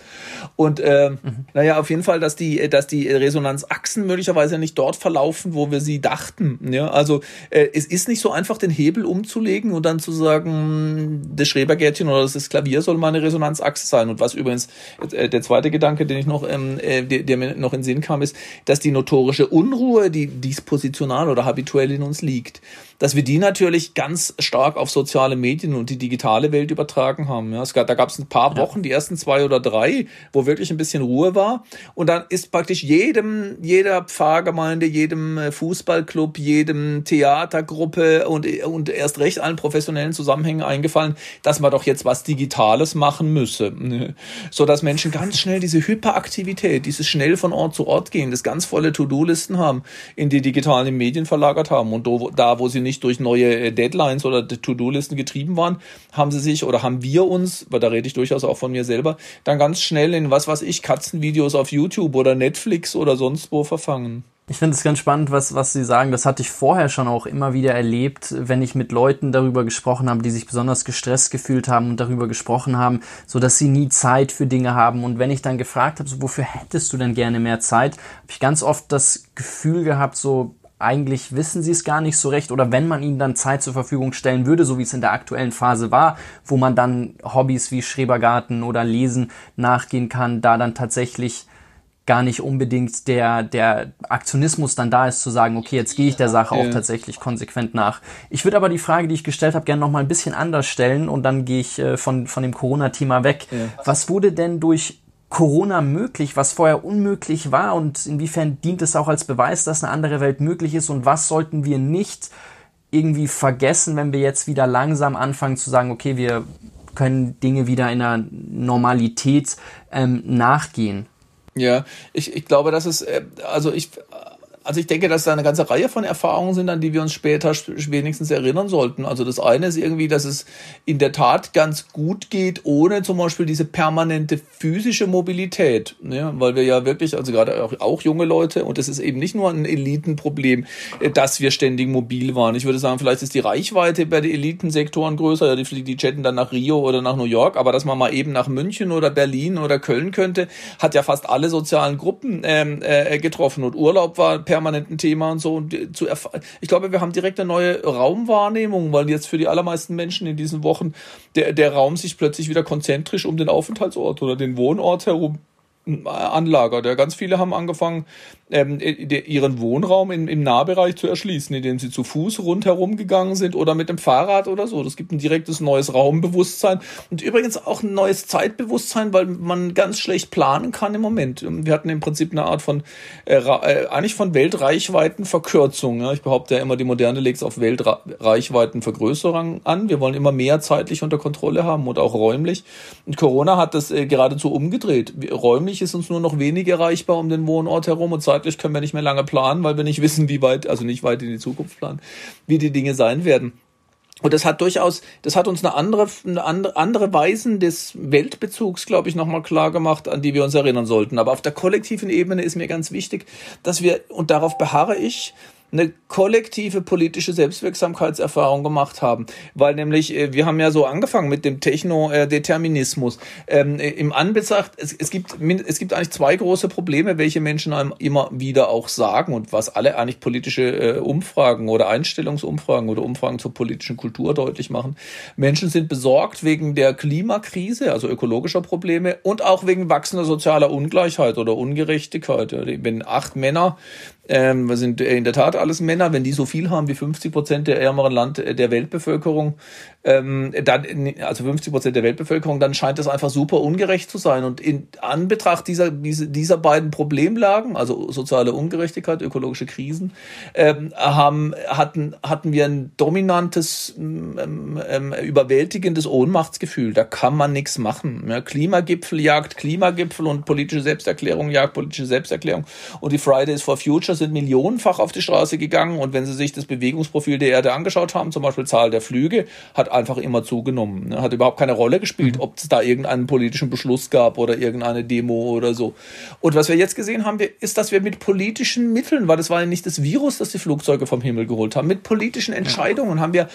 Und äh, mhm. naja, auf jeden Fall, dass die, dass die Resonanzachsen möglicherweise nicht dort verlaufen, wo wir sie dachten. Ja, also äh, es ist nicht so einfach, den Hebel umzulegen und dann zu sagen, das Schrebergärtchen oder das Klavier soll mal eine Resonanzachse sein. Und was übrigens äh, der zweite Gedanke, den ich noch, ähm, äh, der, der mir noch in den Sinn kam, ist, dass die notorische Unruhe, die dispositional oder habituell in uns liegt, dass wir die natürlich ganz stark auf soziale Medien und die digitale Welt übertragen haben. Ja, es gab, da gab es ein paar Wochen, die ersten zwei oder drei, wo wirklich ein bisschen Ruhe war. Und dann ist praktisch jedem, jeder Pfarrgemeinde, jedem äh, Fußballclub, jedem Theatergruppe und, und erst recht allen professionellen Zusammenhängen eingefallen, dass man doch jetzt was Digitales machen müsse. Ne? So dass Menschen ganz schnell diese Hyperaktivität, dieses schnell von Ort zu Ort gehen, das ganz volle To-Do-Listen haben, in die digitalen Medien verlagert haben. Und da, wo sie nicht durch neue äh, Deadlines oder To-Do-Listen getrieben waren, haben sie sich oder haben wir uns, weil da rede ich durchaus auch von mir selber, dann ganz schnell in was weiß ich, Katzenvideos auf YouTube oder Netflix oder sonst wo verfangen. Ich finde es ganz spannend, was, was Sie sagen. Das hatte ich vorher schon auch immer wieder erlebt, wenn ich mit Leuten darüber gesprochen habe, die sich besonders gestresst gefühlt haben und darüber gesprochen haben, so dass sie nie Zeit für Dinge haben. Und wenn ich dann gefragt habe, so, wofür hättest du denn gerne mehr Zeit, habe ich ganz oft das Gefühl gehabt, so, eigentlich wissen sie es gar nicht so recht oder wenn man ihnen dann Zeit zur Verfügung stellen würde, so wie es in der aktuellen Phase war, wo man dann Hobbys wie Schrebergarten oder Lesen nachgehen kann, da dann tatsächlich gar nicht unbedingt der, der Aktionismus dann da ist, zu sagen, okay, jetzt gehe ich der Sache auch tatsächlich konsequent nach. Ich würde aber die Frage, die ich gestellt habe, gerne noch mal ein bisschen anders stellen und dann gehe ich äh, von, von dem Corona-Thema weg. Ja. Was wurde denn durch Corona möglich, was vorher unmöglich war und inwiefern dient es auch als Beweis, dass eine andere Welt möglich ist und was sollten wir nicht irgendwie vergessen, wenn wir jetzt wieder langsam anfangen zu sagen, okay, wir können Dinge wieder in einer Normalität ähm, nachgehen. Ja, ich, ich glaube, dass es, äh, also ich, also ich denke, dass da eine ganze Reihe von Erfahrungen sind, an die wir uns später wenigstens erinnern sollten. Also das eine ist irgendwie, dass es in der Tat ganz gut geht, ohne zum Beispiel diese permanente physische Mobilität. Ne? Weil wir ja wirklich, also gerade auch, auch junge Leute, und es ist eben nicht nur ein Elitenproblem, äh, dass wir ständig mobil waren. Ich würde sagen, vielleicht ist die Reichweite bei den Elitensektoren größer, ja, die, die chatten dann nach Rio oder nach New York, aber dass man mal eben nach München oder Berlin oder Köln könnte, hat ja fast alle sozialen Gruppen ähm, äh, getroffen. Und Urlaub war per permanent ein Thema und so. Und zu ich glaube, wir haben direkt eine neue Raumwahrnehmung, weil jetzt für die allermeisten Menschen in diesen Wochen der, der Raum sich plötzlich wieder konzentrisch um den Aufenthaltsort oder den Wohnort herum anlagert. Ja, ganz viele haben angefangen, ähm, ihren Wohnraum im, im Nahbereich zu erschließen, indem sie zu Fuß rundherum gegangen sind oder mit dem Fahrrad oder so. Das gibt ein direktes neues Raumbewusstsein und übrigens auch ein neues Zeitbewusstsein, weil man ganz schlecht planen kann im Moment. Wir hatten im Prinzip eine Art von, äh, äh eigentlich von Weltreichweitenverkürzung. Ja. Ich behaupte ja immer, die Moderne legt es auf Weltreichweitenvergrößerung an. Wir wollen immer mehr zeitlich unter Kontrolle haben und auch räumlich. Und Corona hat das äh, geradezu umgedreht. Räumlich ist uns nur noch wenig erreichbar um den Wohnort herum und zeitlich können wir nicht mehr lange planen, weil wir nicht wissen, wie weit, also nicht weit in die Zukunft planen, wie die Dinge sein werden. Und das hat durchaus, das hat uns eine andere, eine andere Weisen des Weltbezugs, glaube ich, nochmal klar gemacht, an die wir uns erinnern sollten. Aber auf der kollektiven Ebene ist mir ganz wichtig, dass wir, und darauf beharre ich, eine kollektive politische Selbstwirksamkeitserfahrung gemacht haben. Weil nämlich, äh, wir haben ja so angefangen mit dem Technodeterminismus. Ähm, äh, Im Anbetracht, es, es, gibt, es gibt eigentlich zwei große Probleme, welche Menschen einem immer wieder auch sagen und was alle eigentlich politische äh, Umfragen oder Einstellungsumfragen oder Umfragen zur politischen Kultur deutlich machen. Menschen sind besorgt wegen der Klimakrise, also ökologischer Probleme und auch wegen wachsender sozialer Ungleichheit oder Ungerechtigkeit. Wenn acht Männer ähm, wir sind in der Tat alles Männer. Wenn die so viel haben wie 50 Prozent der ärmeren Land äh, der Weltbevölkerung, ähm, dann, also 50 Prozent der Weltbevölkerung, dann scheint das einfach super ungerecht zu sein. Und in Anbetracht dieser, dieser beiden Problemlagen, also soziale Ungerechtigkeit, ökologische Krisen, ähm, haben, hatten, hatten wir ein dominantes, ähm, ähm, überwältigendes Ohnmachtsgefühl. Da kann man nichts machen. Ja, Klimagipfel jagt Klimagipfel und politische Selbsterklärung jagt politische Selbsterklärung. Und die Fridays for Future sind millionenfach auf die Straße gegangen. Und wenn Sie sich das Bewegungsprofil der Erde angeschaut haben, zum Beispiel Zahl der Flüge, hat einfach immer zugenommen. Ne? Hat überhaupt keine Rolle gespielt, mhm. ob es da irgendeinen politischen Beschluss gab oder irgendeine Demo oder so. Und was wir jetzt gesehen haben, ist, dass wir mit politischen Mitteln, weil das war ja nicht das Virus, das die Flugzeuge vom Himmel geholt haben, mit politischen Entscheidungen haben wir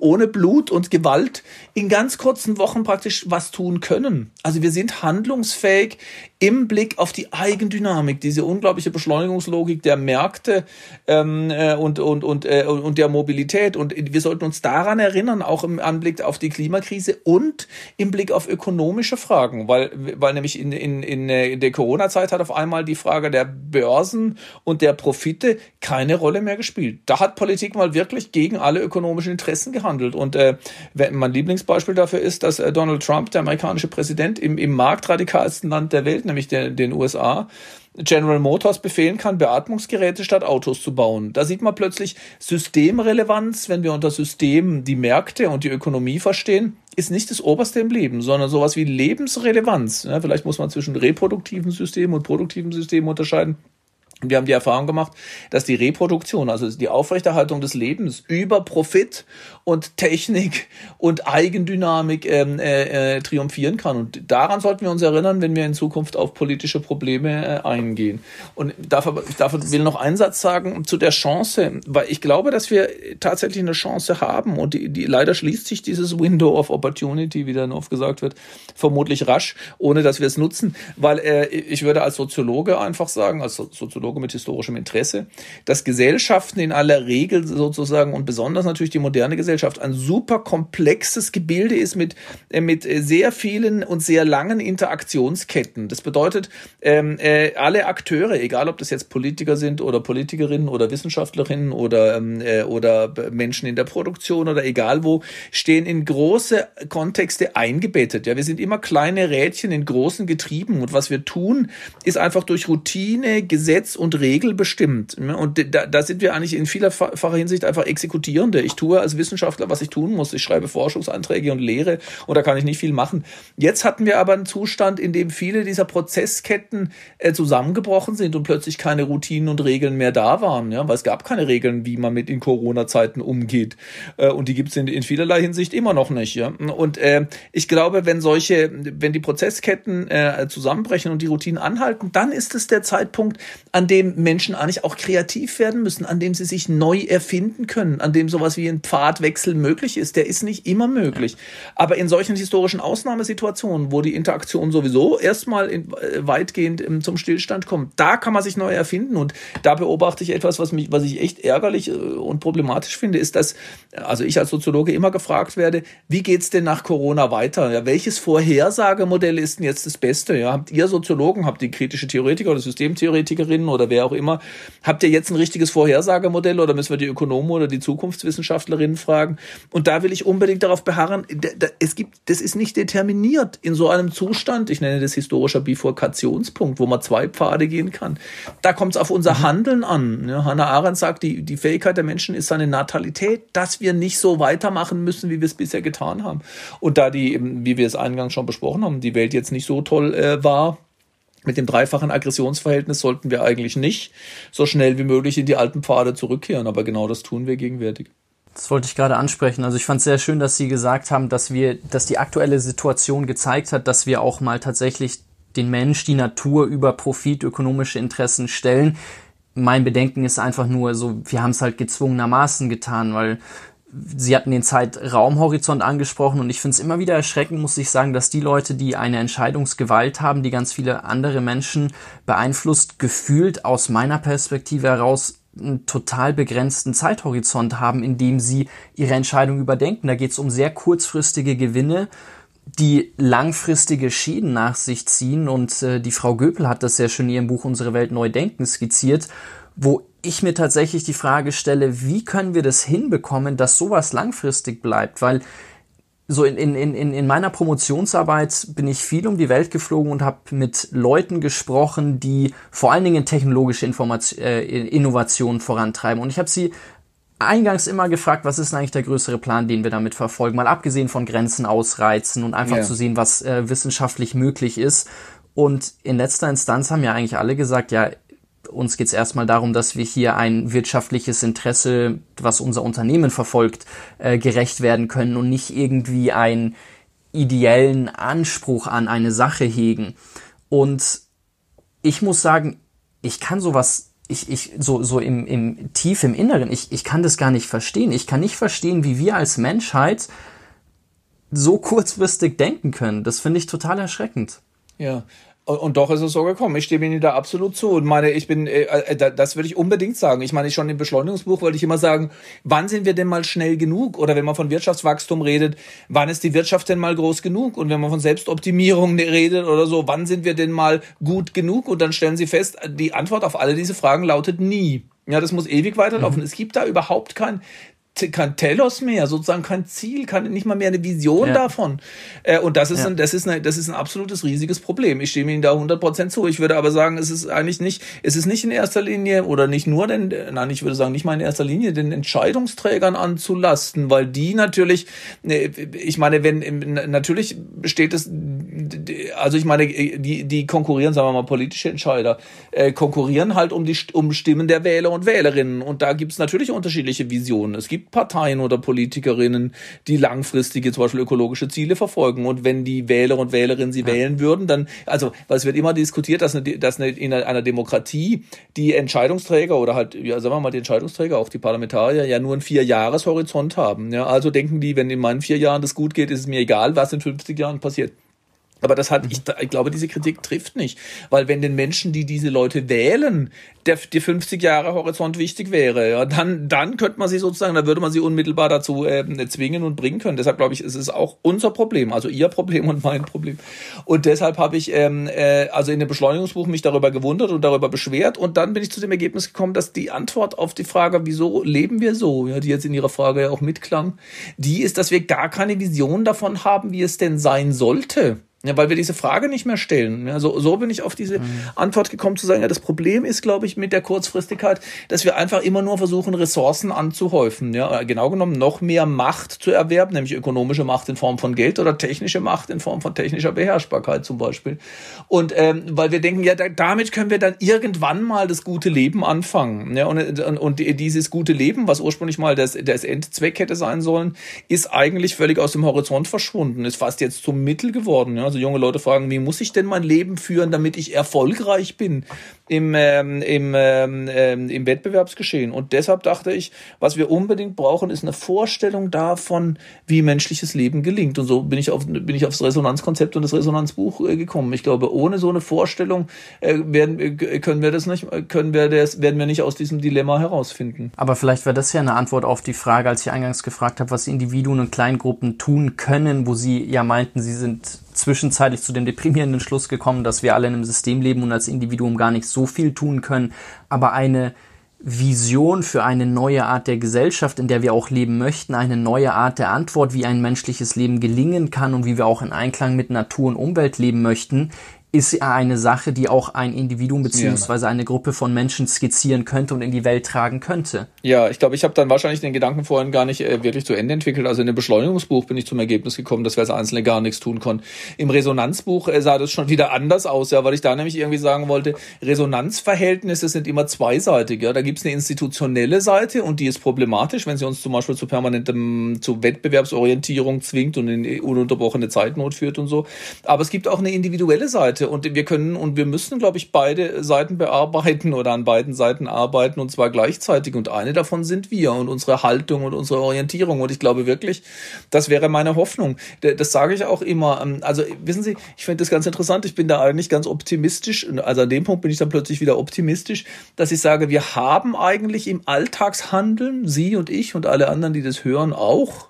ohne Blut und Gewalt in ganz kurzen Wochen praktisch was tun können. Also wir sind handlungsfähig im Blick auf die Eigendynamik, diese unglaubliche Beschleunigungslogik der Märkte ähm, äh, und, und, und, äh, und der Mobilität. Und wir sollten uns daran erinnern, auch im Anblick auf die Klimakrise und im Blick auf ökonomische Fragen, weil, weil nämlich in, in, in äh, der Corona-Zeit hat auf einmal die Frage der Börsen und der Profite keine Rolle mehr gespielt. Da hat Politik mal wirklich gegen alle ökonomischen Interessen gehandelt. Und äh, mein Lieblingsbeispiel dafür ist, dass äh, Donald Trump, der amerikanische Präsident, im, im marktradikalsten Land der Welt, nämlich der, den USA, General Motors befehlen kann, Beatmungsgeräte statt Autos zu bauen. Da sieht man plötzlich Systemrelevanz, wenn wir unter System die Märkte und die Ökonomie verstehen, ist nicht das Oberste im Leben, sondern sowas wie Lebensrelevanz. Ja, vielleicht muss man zwischen reproduktiven Systemen und produktiven Systemen unterscheiden. Wir haben die Erfahrung gemacht, dass die Reproduktion, also die Aufrechterhaltung des Lebens über Profit und Technik und Eigendynamik ähm, äh, äh, triumphieren kann. Und daran sollten wir uns erinnern, wenn wir in Zukunft auf politische Probleme äh, eingehen. Und dafür, ich dafür will noch einen Satz sagen zu der Chance, weil ich glaube, dass wir tatsächlich eine Chance haben und die, die leider schließt sich dieses Window of Opportunity, wie dann oft gesagt wird, vermutlich rasch, ohne dass wir es nutzen, weil äh, ich würde als Soziologe einfach sagen, als Soziologe Soziologe mit historischem Interesse, dass Gesellschaften in aller Regel sozusagen und besonders natürlich die moderne Gesellschaft ein super komplexes Gebilde ist mit, äh, mit sehr vielen und sehr langen Interaktionsketten. Das bedeutet, ähm, äh, alle Akteure, egal ob das jetzt Politiker sind oder Politikerinnen oder Wissenschaftlerinnen oder, ähm, äh, oder Menschen in der Produktion oder egal wo, stehen in große Kontexte eingebettet. Ja, wir sind immer kleine Rädchen in großen Getrieben und was wir tun, ist einfach durch Routine, Und Regel bestimmt. Und da, da sind wir eigentlich in vielerfacher Hinsicht einfach Exekutierende. Ich tue als Wissenschaftler, was ich tun muss. Ich schreibe Forschungsanträge und lehre und da kann ich nicht viel machen. Jetzt hatten wir aber einen Zustand, in dem viele dieser Prozessketten äh, zusammengebrochen sind und plötzlich keine Routinen und Regeln mehr da waren. Ja? Weil es gab keine Regeln, wie man mit in Corona-Zeiten umgeht. Äh, und die gibt es in, in vielerlei Hinsicht immer noch nicht. Ja? Und äh, ich glaube, wenn solche, wenn die Prozessketten äh, zusammenbrechen und die Routinen anhalten, dann ist es der Zeitpunkt, an an dem Menschen eigentlich auch kreativ werden müssen, an dem sie sich neu erfinden können, an dem sowas wie ein Pfadwechsel möglich ist. Der ist nicht immer möglich. Aber in solchen historischen Ausnahmesituationen, wo die Interaktion sowieso erstmal in, äh, weitgehend ähm, zum Stillstand kommt, da kann man sich neu erfinden. Und da beobachte ich etwas, was mich, was ich echt ärgerlich äh, und problematisch finde, ist, dass, also ich als Soziologe immer gefragt werde, wie geht's denn nach Corona weiter? Ja, welches Vorhersagemodell ist denn jetzt das Beste? Ja, habt ihr Soziologen, habt ihr kritische Theoretiker oder Systemtheoretikerinnen oder wer auch immer, habt ihr jetzt ein richtiges Vorhersagemodell oder müssen wir die Ökonomen oder die Zukunftswissenschaftlerinnen fragen? Und da will ich unbedingt darauf beharren, es gibt, das ist nicht determiniert in so einem Zustand, ich nenne das historischer Bifurkationspunkt, wo man zwei Pfade gehen kann. Da kommt es auf unser mhm. Handeln an. Ja, Hannah Arendt sagt, die, die Fähigkeit der Menschen ist seine Natalität, dass wir nicht so weitermachen müssen, wie wir es bisher getan haben. Und da die, wie wir es eingangs schon besprochen haben, die Welt jetzt nicht so toll äh, war, mit dem dreifachen Aggressionsverhältnis sollten wir eigentlich nicht so schnell wie möglich in die alten Pfade zurückkehren, aber genau das tun wir gegenwärtig. Das wollte ich gerade ansprechen. Also ich fand es sehr schön, dass Sie gesagt haben, dass wir, dass die aktuelle Situation gezeigt hat, dass wir auch mal tatsächlich den Mensch, die Natur über Profit, ökonomische Interessen stellen. Mein Bedenken ist einfach nur so, wir haben es halt gezwungenermaßen getan, weil Sie hatten den Zeitraumhorizont angesprochen und ich finde es immer wieder erschreckend, muss ich sagen, dass die Leute, die eine Entscheidungsgewalt haben, die ganz viele andere Menschen beeinflusst, gefühlt aus meiner Perspektive heraus einen total begrenzten Zeithorizont haben, in dem sie ihre Entscheidung überdenken. Da geht es um sehr kurzfristige Gewinne, die langfristige Schäden nach sich ziehen. Und äh, die Frau Göpel hat das sehr schön in ihrem Buch Unsere Welt neu denken skizziert, wo ich mir tatsächlich die Frage stelle, wie können wir das hinbekommen, dass sowas langfristig bleibt? Weil so in, in, in, in meiner Promotionsarbeit bin ich viel um die Welt geflogen und habe mit Leuten gesprochen, die vor allen Dingen technologische Information, äh, Innovationen vorantreiben. Und ich habe sie eingangs immer gefragt, was ist eigentlich der größere Plan, den wir damit verfolgen? Mal abgesehen von Grenzen ausreizen und einfach ja. zu sehen, was äh, wissenschaftlich möglich ist. Und in letzter Instanz haben ja eigentlich alle gesagt, ja, uns geht es erstmal darum, dass wir hier ein wirtschaftliches Interesse, was unser Unternehmen verfolgt, äh, gerecht werden können und nicht irgendwie einen ideellen Anspruch an eine Sache hegen. Und ich muss sagen, ich kann sowas, ich, ich, so, so im, im tief im Inneren, ich, ich kann das gar nicht verstehen. Ich kann nicht verstehen, wie wir als Menschheit so kurzfristig denken können. Das finde ich total erschreckend. Ja, und doch ist es so gekommen. Ich stimme Ihnen da absolut zu. Und meine, ich bin, äh, äh das würde ich unbedingt sagen. Ich meine, schon im Beschleunigungsbuch wollte ich immer sagen, wann sind wir denn mal schnell genug? Oder wenn man von Wirtschaftswachstum redet, wann ist die Wirtschaft denn mal groß genug? Und wenn man von Selbstoptimierung redet oder so, wann sind wir denn mal gut genug? Und dann stellen Sie fest, die Antwort auf alle diese Fragen lautet nie. Ja, das muss ewig weiterlaufen. Mhm. Es gibt da überhaupt kein, kein Telos mehr, sozusagen kein Ziel, kann nicht mal mehr eine Vision ja. davon. Äh, und das ist, ja. ein, das, ist ein, das ist ein absolutes riesiges Problem. Ich stimme Ihnen da 100% zu. Ich würde aber sagen, es ist eigentlich nicht, es ist nicht in erster Linie oder nicht nur den, nein, ich würde sagen, nicht mal in erster Linie den Entscheidungsträgern anzulasten, weil die natürlich, äh, ich meine, wenn, natürlich besteht es, also ich meine, die, die konkurrieren, sagen wir mal, politische Entscheider, äh, konkurrieren halt um die um Stimmen der Wähler und Wählerinnen. Und da gibt es natürlich unterschiedliche Visionen. Es gibt Parteien oder Politikerinnen, die langfristige, zum Beispiel ökologische Ziele verfolgen. Und wenn die Wähler und Wählerinnen sie ja. wählen würden, dann, also, weil es wird immer diskutiert, dass, eine, dass eine, in einer Demokratie die Entscheidungsträger oder halt, ja, sagen wir mal, die Entscheidungsträger, auch die Parlamentarier, ja nur einen Vier-Jahres-Horizont haben. Ja, also denken die, wenn in meinen vier Jahren das gut geht, ist es mir egal, was in 50 Jahren passiert. Aber das hat, ich, ich glaube, diese Kritik trifft nicht. Weil wenn den Menschen, die diese Leute wählen, der, die 50 Jahre Horizont wichtig wäre, ja, dann, dann könnte man sie sozusagen, da würde man sie unmittelbar dazu äh, zwingen und bringen können. Deshalb glaube ich, es ist auch unser Problem, also ihr Problem und mein Problem. Und deshalb habe ich ähm, äh, also in dem Beschleunigungsbuch mich darüber gewundert und darüber beschwert. Und dann bin ich zu dem Ergebnis gekommen, dass die Antwort auf die Frage, wieso leben wir so, ja, die jetzt in ihrer Frage ja auch mitklang, die ist, dass wir gar keine Vision davon haben, wie es denn sein sollte. Ja, weil wir diese Frage nicht mehr stellen. Ja, so, so bin ich auf diese mhm. Antwort gekommen zu sagen, ja, das Problem ist, glaube ich, mit der Kurzfristigkeit, dass wir einfach immer nur versuchen, Ressourcen anzuhäufen. Ja, genau genommen noch mehr Macht zu erwerben, nämlich ökonomische Macht in Form von Geld oder technische Macht in Form von technischer Beherrschbarkeit zum Beispiel. Und ähm, weil wir denken, ja, da, damit können wir dann irgendwann mal das gute Leben anfangen. Ja, und, und, und dieses gute Leben, was ursprünglich mal das, das Endzweck hätte sein sollen, ist eigentlich völlig aus dem Horizont verschwunden, ist fast jetzt zum Mittel geworden. Ja, also so junge Leute fragen, wie muss ich denn mein Leben führen, damit ich erfolgreich bin im, ähm, im, ähm, ähm, im Wettbewerbsgeschehen. Und deshalb dachte ich, was wir unbedingt brauchen, ist eine Vorstellung davon, wie menschliches Leben gelingt. Und so bin ich auf bin ich aufs Resonanzkonzept und das Resonanzbuch äh, gekommen. Ich glaube, ohne so eine Vorstellung äh, werden, äh, können wir das nicht, können wir das, werden wir nicht aus diesem Dilemma herausfinden. Aber vielleicht wäre das ja eine Antwort auf die Frage, als ich eingangs gefragt habe, was Individuen und Kleingruppen tun können, wo Sie ja meinten, Sie sind zwischenzeitlich zu dem deprimierenden Schluss gekommen, dass wir alle in einem System leben und als Individuum gar nicht so viel tun können, aber eine Vision für eine neue Art der Gesellschaft, in der wir auch leben möchten, eine neue Art der Antwort, wie ein menschliches Leben gelingen kann und wie wir auch in Einklang mit Natur und Umwelt leben möchten, ist ja eine Sache, die auch ein Individuum beziehungsweise eine Gruppe von Menschen skizzieren könnte und in die Welt tragen könnte. Ja, ich glaube, ich habe dann wahrscheinlich den Gedanken vorhin gar nicht äh, wirklich zu Ende entwickelt. Also in dem Beschleunigungsbuch bin ich zum Ergebnis gekommen, dass wir als Einzelne gar nichts tun konnten. Im Resonanzbuch äh, sah das schon wieder anders aus, ja, weil ich da nämlich irgendwie sagen wollte, Resonanzverhältnisse sind immer zweiseitig. Ja. Da gibt's eine institutionelle Seite und die ist problematisch, wenn sie uns zum Beispiel zu permanentem, zu Wettbewerbsorientierung zwingt und in ununterbrochene Zeitnot führt und so. Aber es gibt auch eine individuelle Seite und wir können und wir müssen, glaube ich, beide Seiten bearbeiten oder an beiden Seiten arbeiten und zwar gleichzeitig. Und eine davon sind wir und unsere Haltung und unsere Orientierung. Und ich glaube wirklich, das wäre meine Hoffnung. Das sage ich auch immer. Ähm, also wissen Sie, ich finde das ganz interessant. Ich bin da eigentlich ganz optimistisch. Also an dem Punkt bin ich dann plötzlich wieder optimistisch, dass ich sage, wir haben eigentlich im Alltagshandeln, Sie und ich und alle anderen, die das hören, auch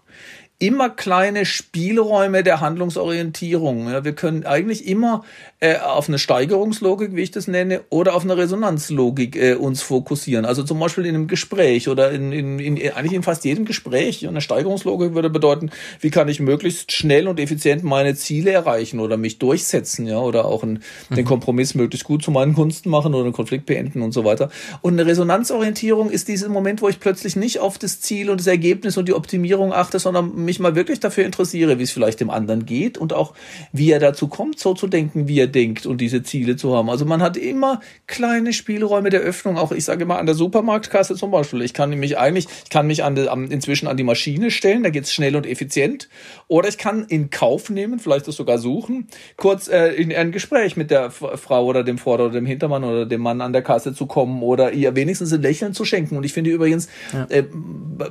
immer kleine Spielräume der Handlungsorientierung. Ja, wir können eigentlich immer äh, auf eine Steigerungslogik, wie ich das nenne, oder auf eine Resonanzlogik äh, uns fokussieren. Also zum Beispiel in einem Gespräch oder in, in, in, eigentlich in fast jedem Gespräch. Eine Steigerungslogik würde bedeuten, wie kann ich möglichst schnell und effizient meine Ziele erreichen oder mich durchsetzen, ja, oder auch einen, mhm. den Kompromiss möglichst gut zu meinen Gunsten machen oder einen Konflikt beenden und so weiter. Und eine Resonanzorientierung ist dieser Moment, wo ich plötzlich nicht auf das Ziel und das Ergebnis und die Optimierung achte, sondern mich mal wirklich dafür interessiere, wie es vielleicht dem anderen geht und auch wie er dazu kommt, so zu denken, wie er denkt und diese Ziele zu haben. Also man hat immer kleine Spielräume der Öffnung. Auch ich sage immer an der Supermarktkasse zum Beispiel. Ich kann mich eigentlich, ich kann mich an die, inzwischen an die Maschine stellen, da geht's schnell und effizient. Oder ich kann in Kauf nehmen, vielleicht das sogar suchen, kurz äh, in ein Gespräch mit der Frau oder dem Vorder- oder dem Hintermann oder dem Mann an der Kasse zu kommen oder ihr wenigstens ein Lächeln zu schenken. Und ich finde übrigens, ja. äh,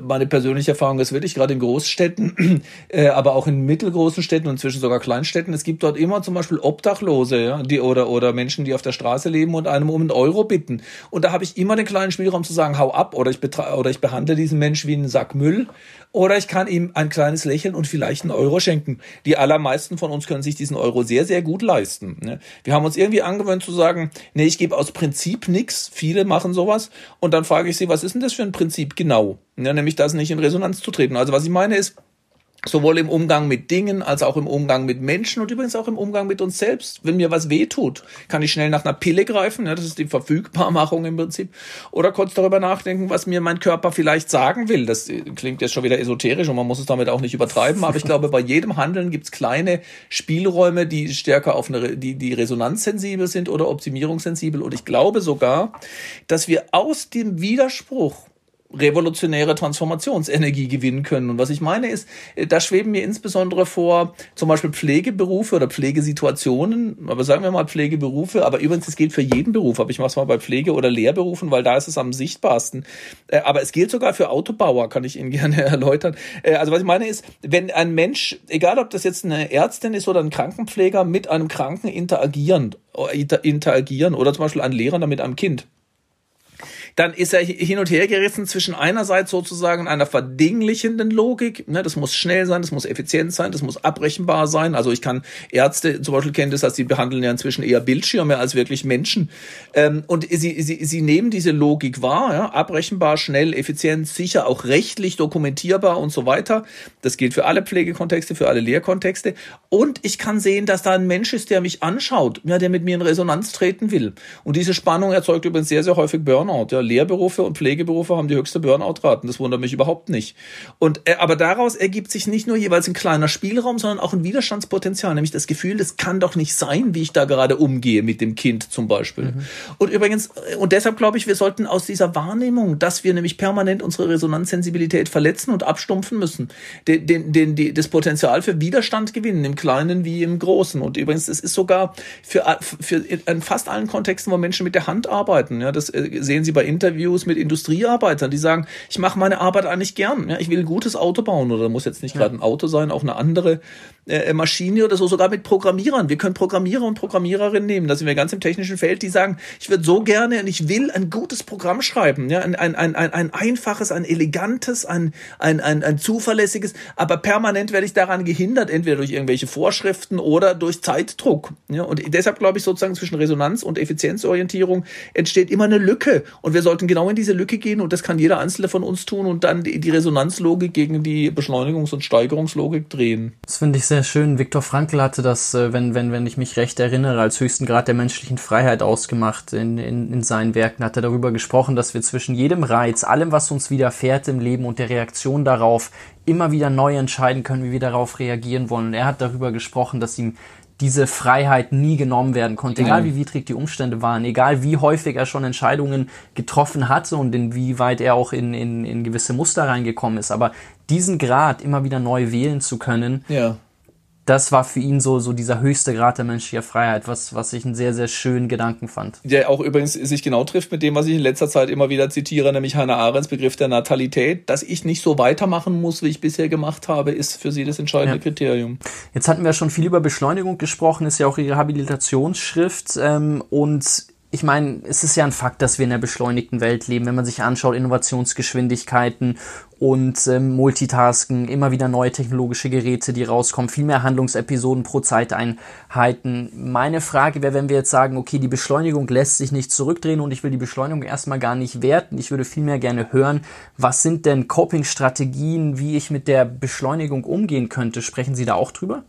meine persönliche Erfahrung ist wirklich gerade in Großstädten, äh, aber auch in mittelgroßen Städten und inzwischen sogar Kleinstädten, es gibt dort immer zum Beispiel Obdachlose Obdachlose, ja, die oder oder Menschen, die auf der Straße leben und einem um einen Euro bitten. Und da habe ich immer den kleinen Spielraum zu sagen, hau ab oder ich oder ich behandle diesen Mensch wie einen Sack Müll oder ich kann ihm ein kleines Lächeln und vielleicht einen Euro schenken. Die allermeisten von uns können sich diesen Euro sehr sehr gut leisten. Ne? Wir haben uns irgendwie angewöhnt zu sagen, nee, ich gebe aus Prinzip nichts. Viele machen sowas und dann frage ich sie, was ist denn das für ein Prinzip genau? Ja, nämlich das nicht in Resonanz zu treten. Also was ich meine ist Sowohl im Umgang mit Dingen als auch im Umgang mit Menschen und übrigens auch im Umgang mit uns selbst. Wenn mir was wehtut, kann ich schnell nach einer Pille greifen, ja, das ist die Verfügbarmachung im Prinzip, oder kurz darüber nachdenken, was mir mein Körper vielleicht sagen will. Das klingt jetzt schon wieder esoterisch und man muss es damit auch nicht übertreiben, aber ich glaube, bei jedem Handeln gibt's kleine Spielräume, die stärker auf eine, die, die resonanzsensibel sind oder optimierungssensibel. Und ich glaube sogar, dass wir aus dem Widerspruch revolutionäre Transformationsenergie gewinnen können. Und was ich meine ist, äh, da schweben mir insbesondere vor zum Beispiel Pflegeberufe oder Pflegesituationen, aber sagen wir mal Pflegeberufe, aber übrigens, es gilt für jeden Beruf, aber ich mache es mal bei Pflege- oder Lehrberufen, weil da ist es am sichtbarsten. Äh, aber es gilt sogar für Autobauer, kann ich Ihnen gerne erläutern. Äh, also was ich meine ist, wenn ein Mensch, egal ob das jetzt eine Ärztin ist oder ein Krankenpfleger, mit einem Kranken interagieren, interagieren oder zum Beispiel ein Lehrer mit einem Kind, dann ist er hin und her gerissen zwischen einerseits sozusagen einer verdinglichenden Logik, ne, das muss schnell sein, das muss effizient sein, das muss abrechenbar sein. Also ich kann Ärzte zum Beispiel kennen das, dass sie behandeln ja inzwischen eher Bildschirme als wirklich Menschen. Ähm, und sie, sie, sie nehmen diese Logik wahr, ja, abrechenbar, schnell, effizient, sicher, auch rechtlich dokumentierbar und so weiter. Das gilt für alle Pflegekontexte, für alle Lehrkontexte. Und ich kann sehen, dass da ein Mensch ist, der mich anschaut, ja, der mit mir in Resonanz treten will. Und diese Spannung erzeugt übrigens sehr, sehr häufig Burnout. Ja, Lehrberufe und Pflegeberufe haben die höchste Burnout-Raten. Das wundert mich überhaupt nicht. Und äh, aber daraus ergibt sich nicht nur jeweils ein kleiner Spielraum, sondern auch ein Widerstandspotenzial, nämlich das Gefühl, das kann doch nicht sein, wie ich da gerade umgehe mit dem Kind zum Beispiel. Mhm. Und übrigens, äh, und deshalb glaube ich, wir sollten aus dieser Wahrnehmung, dass wir nämlich permanent unsere Resonanzsensibilität verletzen und abstumpfen müssen, den, den, den, die, das Potenzial für Widerstand gewinnen, im Kleinen wie im Großen. Und übrigens, es ist sogar für, für in fast allen Kontexten, wo Menschen mit der Hand arbeiten. Ja, das äh, sehen Sie bei Interviews mit Industriearbeitern, die sagen, ich mache meine Arbeit eigentlich gern. Ja, ich will ein gutes Auto bauen oder muss jetzt nicht gerade ein Auto sein, auch eine andere äh, Maschine oder so, sogar mit Programmierern. Wir können Programmierer und Programmiererinnen nehmen. Da sind wir ganz im technischen Feld, die sagen, ich würde so gerne und ich will ein gutes Programm schreiben. Ja, ein, ein, ein, ein einfaches, ein elegantes, ein, ein, ein, ein zuverlässiges, aber permanent werde ich daran gehindert, entweder durch irgendwelche Vorschriften oder durch Zeitdruck. Ja, und deshalb glaube ich sozusagen zwischen Resonanz und Effizienzorientierung entsteht immer eine Lücke. Und wir sollten genau in diese Lücke gehen und das kann jeder Einzelne von uns tun und dann die Resonanzlogik gegen die Beschleunigungs- und Steigerungslogik drehen. Das finde ich sehr schön. Viktor Frankl hatte das, äh, wenn, wenn, wenn ich mich recht erinnere, als höchsten Grad der menschlichen Freiheit ausgemacht. In, in, in seinen Werken hat er darüber gesprochen, dass wir zwischen jedem Reiz, allem, was uns widerfährt im Leben und der Reaktion darauf immer wieder neu entscheiden können, wie wir darauf reagieren wollen. Und er hat darüber gesprochen, dass ihm diese Freiheit nie genommen werden konnte, egal wie widrig die Umstände waren, egal wie häufig er schon Entscheidungen getroffen hatte und inwieweit er auch in, in, in gewisse Muster reingekommen ist. Aber diesen Grad immer wieder neu wählen zu können, ja das war für ihn so, so dieser höchste Grad der menschlichen Freiheit, was, was ich einen sehr, sehr schönen Gedanken fand. Der auch übrigens sich genau trifft mit dem, was ich in letzter Zeit immer wieder zitiere, nämlich Hannah Arendts Begriff der Natalität. Dass ich nicht so weitermachen muss, wie ich bisher gemacht habe, ist für sie das entscheidende ja. Kriterium. Jetzt hatten wir schon viel über Beschleunigung gesprochen, ist ja auch ihre Habilitationsschrift ähm, und ich meine, es ist ja ein Fakt, dass wir in einer beschleunigten Welt leben. Wenn man sich anschaut, Innovationsgeschwindigkeiten und ähm, Multitasken, immer wieder neue technologische Geräte, die rauskommen, viel mehr Handlungsepisoden pro Zeiteinheiten. Meine Frage wäre, wenn wir jetzt sagen, okay, die Beschleunigung lässt sich nicht zurückdrehen und ich will die Beschleunigung erstmal gar nicht werten. Ich würde vielmehr gerne hören, was sind denn Coping-Strategien, wie ich mit der Beschleunigung umgehen könnte? Sprechen Sie da auch drüber?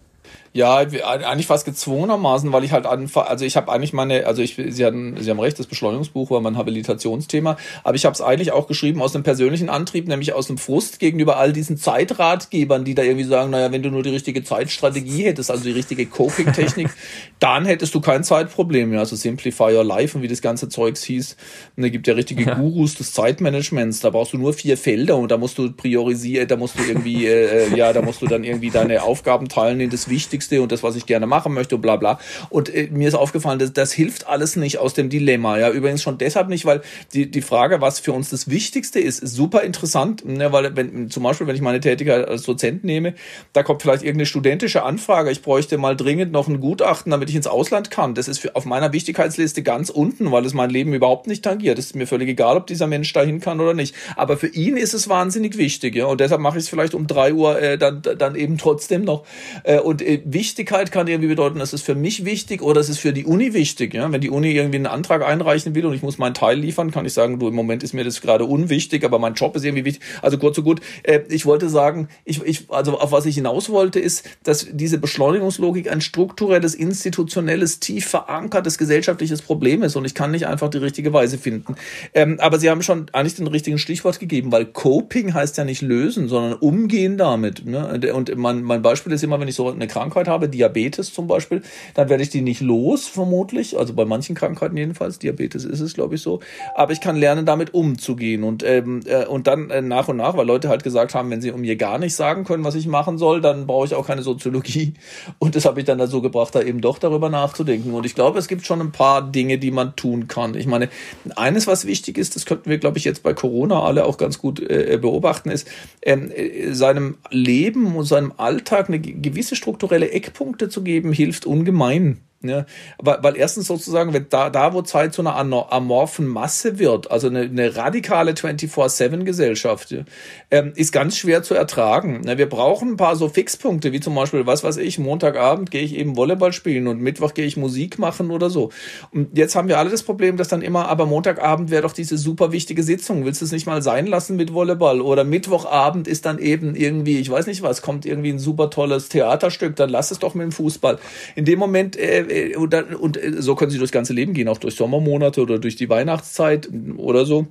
Ja, eigentlich fast gezwungenermaßen, weil ich halt einfach, also ich habe eigentlich meine, also ich, Sie hatten, Sie haben recht, das Beschleunigungsbuch war mein Habilitationsthema, aber ich habe es eigentlich auch geschrieben aus einem persönlichen Antrieb, nämlich aus einem Frust gegenüber all diesen Zeitratgebern, die da irgendwie sagen, naja, wenn du nur die richtige Zeitstrategie hättest, also die richtige Coping-Technik, dann hättest du kein Zeitproblem mehr. Also Simplify Your Life und wie das ganze Zeugs hieß. Und da gibt ja richtige ja. Gurus des Zeitmanagements. Da brauchst du nur vier Felder und da musst du priorisieren, da musst du irgendwie, äh, äh, ja, da musst du dann irgendwie deine Aufgaben teilen in das Wichtigste Wichtigste und das, was ich gerne machen möchte und bla bla. Und äh, mir ist aufgefallen, dass das hilft alles nicht aus dem Dilemma. Ja, übrigens schon deshalb nicht, weil die, die Frage, was für uns das Wichtigste ist, ist super interessant. Ne, weil wenn zum Beispiel, wenn ich meine Tätigkeit als Dozent nehme, da kommt vielleicht irgendeine studentische Anfrage, ich bräuchte mal dringend noch ein Gutachten, damit ich ins Ausland kann. Das ist für, auf meiner Wichtigkeitsliste ganz unten, weil es mein Leben überhaupt nicht tangiert. Es ist mir völlig egal, ob dieser Mensch dahin kann oder nicht. Aber für ihn ist es wahnsinnig wichtig, ja. Und deshalb mache ich es vielleicht um drei Uhr äh, dann, dann eben trotzdem noch. Äh, und äh, Wichtigkeit kann irgendwie bedeuten, das ist für mich wichtig oder es ist für die Uni wichtig. Ja? Wenn die Uni irgendwie einen Antrag einreichen will und ich muss meinen Teil liefern, kann ich sagen, du, im Moment ist mir das gerade unwichtig, aber mein Job ist irgendwie wichtig. Also kurz und gut, äh, ich wollte sagen, ich, ich, also auf was ich hinaus wollte, ist, dass diese Beschleunigungslogik ein strukturelles, institutionelles, tief verankertes gesellschaftliches Problem ist und ich kann nicht einfach die richtige Weise finden. Ähm, aber Sie haben schon eigentlich den richtigen Stichwort gegeben, weil Coping heißt ja nicht lösen, sondern umgehen damit. Ne? Und mein, mein Beispiel ist immer, wenn ich so eine Krankheit habe, Diabetes zum Beispiel, dann werde ich die nicht los, vermutlich. Also bei manchen Krankheiten jedenfalls. Diabetes ist es, glaube ich, so. Aber ich kann lernen, damit umzugehen. Und, ähm, äh, und dann äh, nach und nach, weil Leute halt gesagt haben, wenn sie um mir gar nicht sagen können, was ich machen soll, dann brauche ich auch keine Soziologie. Und das habe ich dann dazu gebracht, da eben doch darüber nachzudenken. Und ich glaube, es gibt schon ein paar Dinge, die man tun kann. Ich meine, eines, was wichtig ist, das könnten wir, glaube ich, jetzt bei Corona alle auch ganz gut äh, beobachten, ist, ähm, äh, seinem Leben und seinem Alltag eine gewisse strukturelle Eckpunkte zu geben, hilft ungemein. Ja, weil, weil erstens sozusagen, wenn da, da wo Zeit zu einer amorphen Masse wird, also eine, eine radikale 24-7-Gesellschaft, ja, ähm, ist ganz schwer zu ertragen. Ja, wir brauchen ein paar so Fixpunkte, wie zum Beispiel, was weiß ich, Montagabend gehe ich eben Volleyball spielen und Mittwoch gehe ich Musik machen oder so. Und jetzt haben wir alle das Problem, dass dann immer, aber Montagabend wäre doch diese super wichtige Sitzung. Willst du es nicht mal sein lassen mit Volleyball? Oder Mittwochabend ist dann eben irgendwie, ich weiß nicht was, kommt irgendwie ein super tolles Theaterstück, dann lass es doch mit dem Fußball. In dem Moment äh, und, und äh, so können sie durchs ganze Leben gehen, auch durch Sommermonate oder durch die Weihnachtszeit oder so.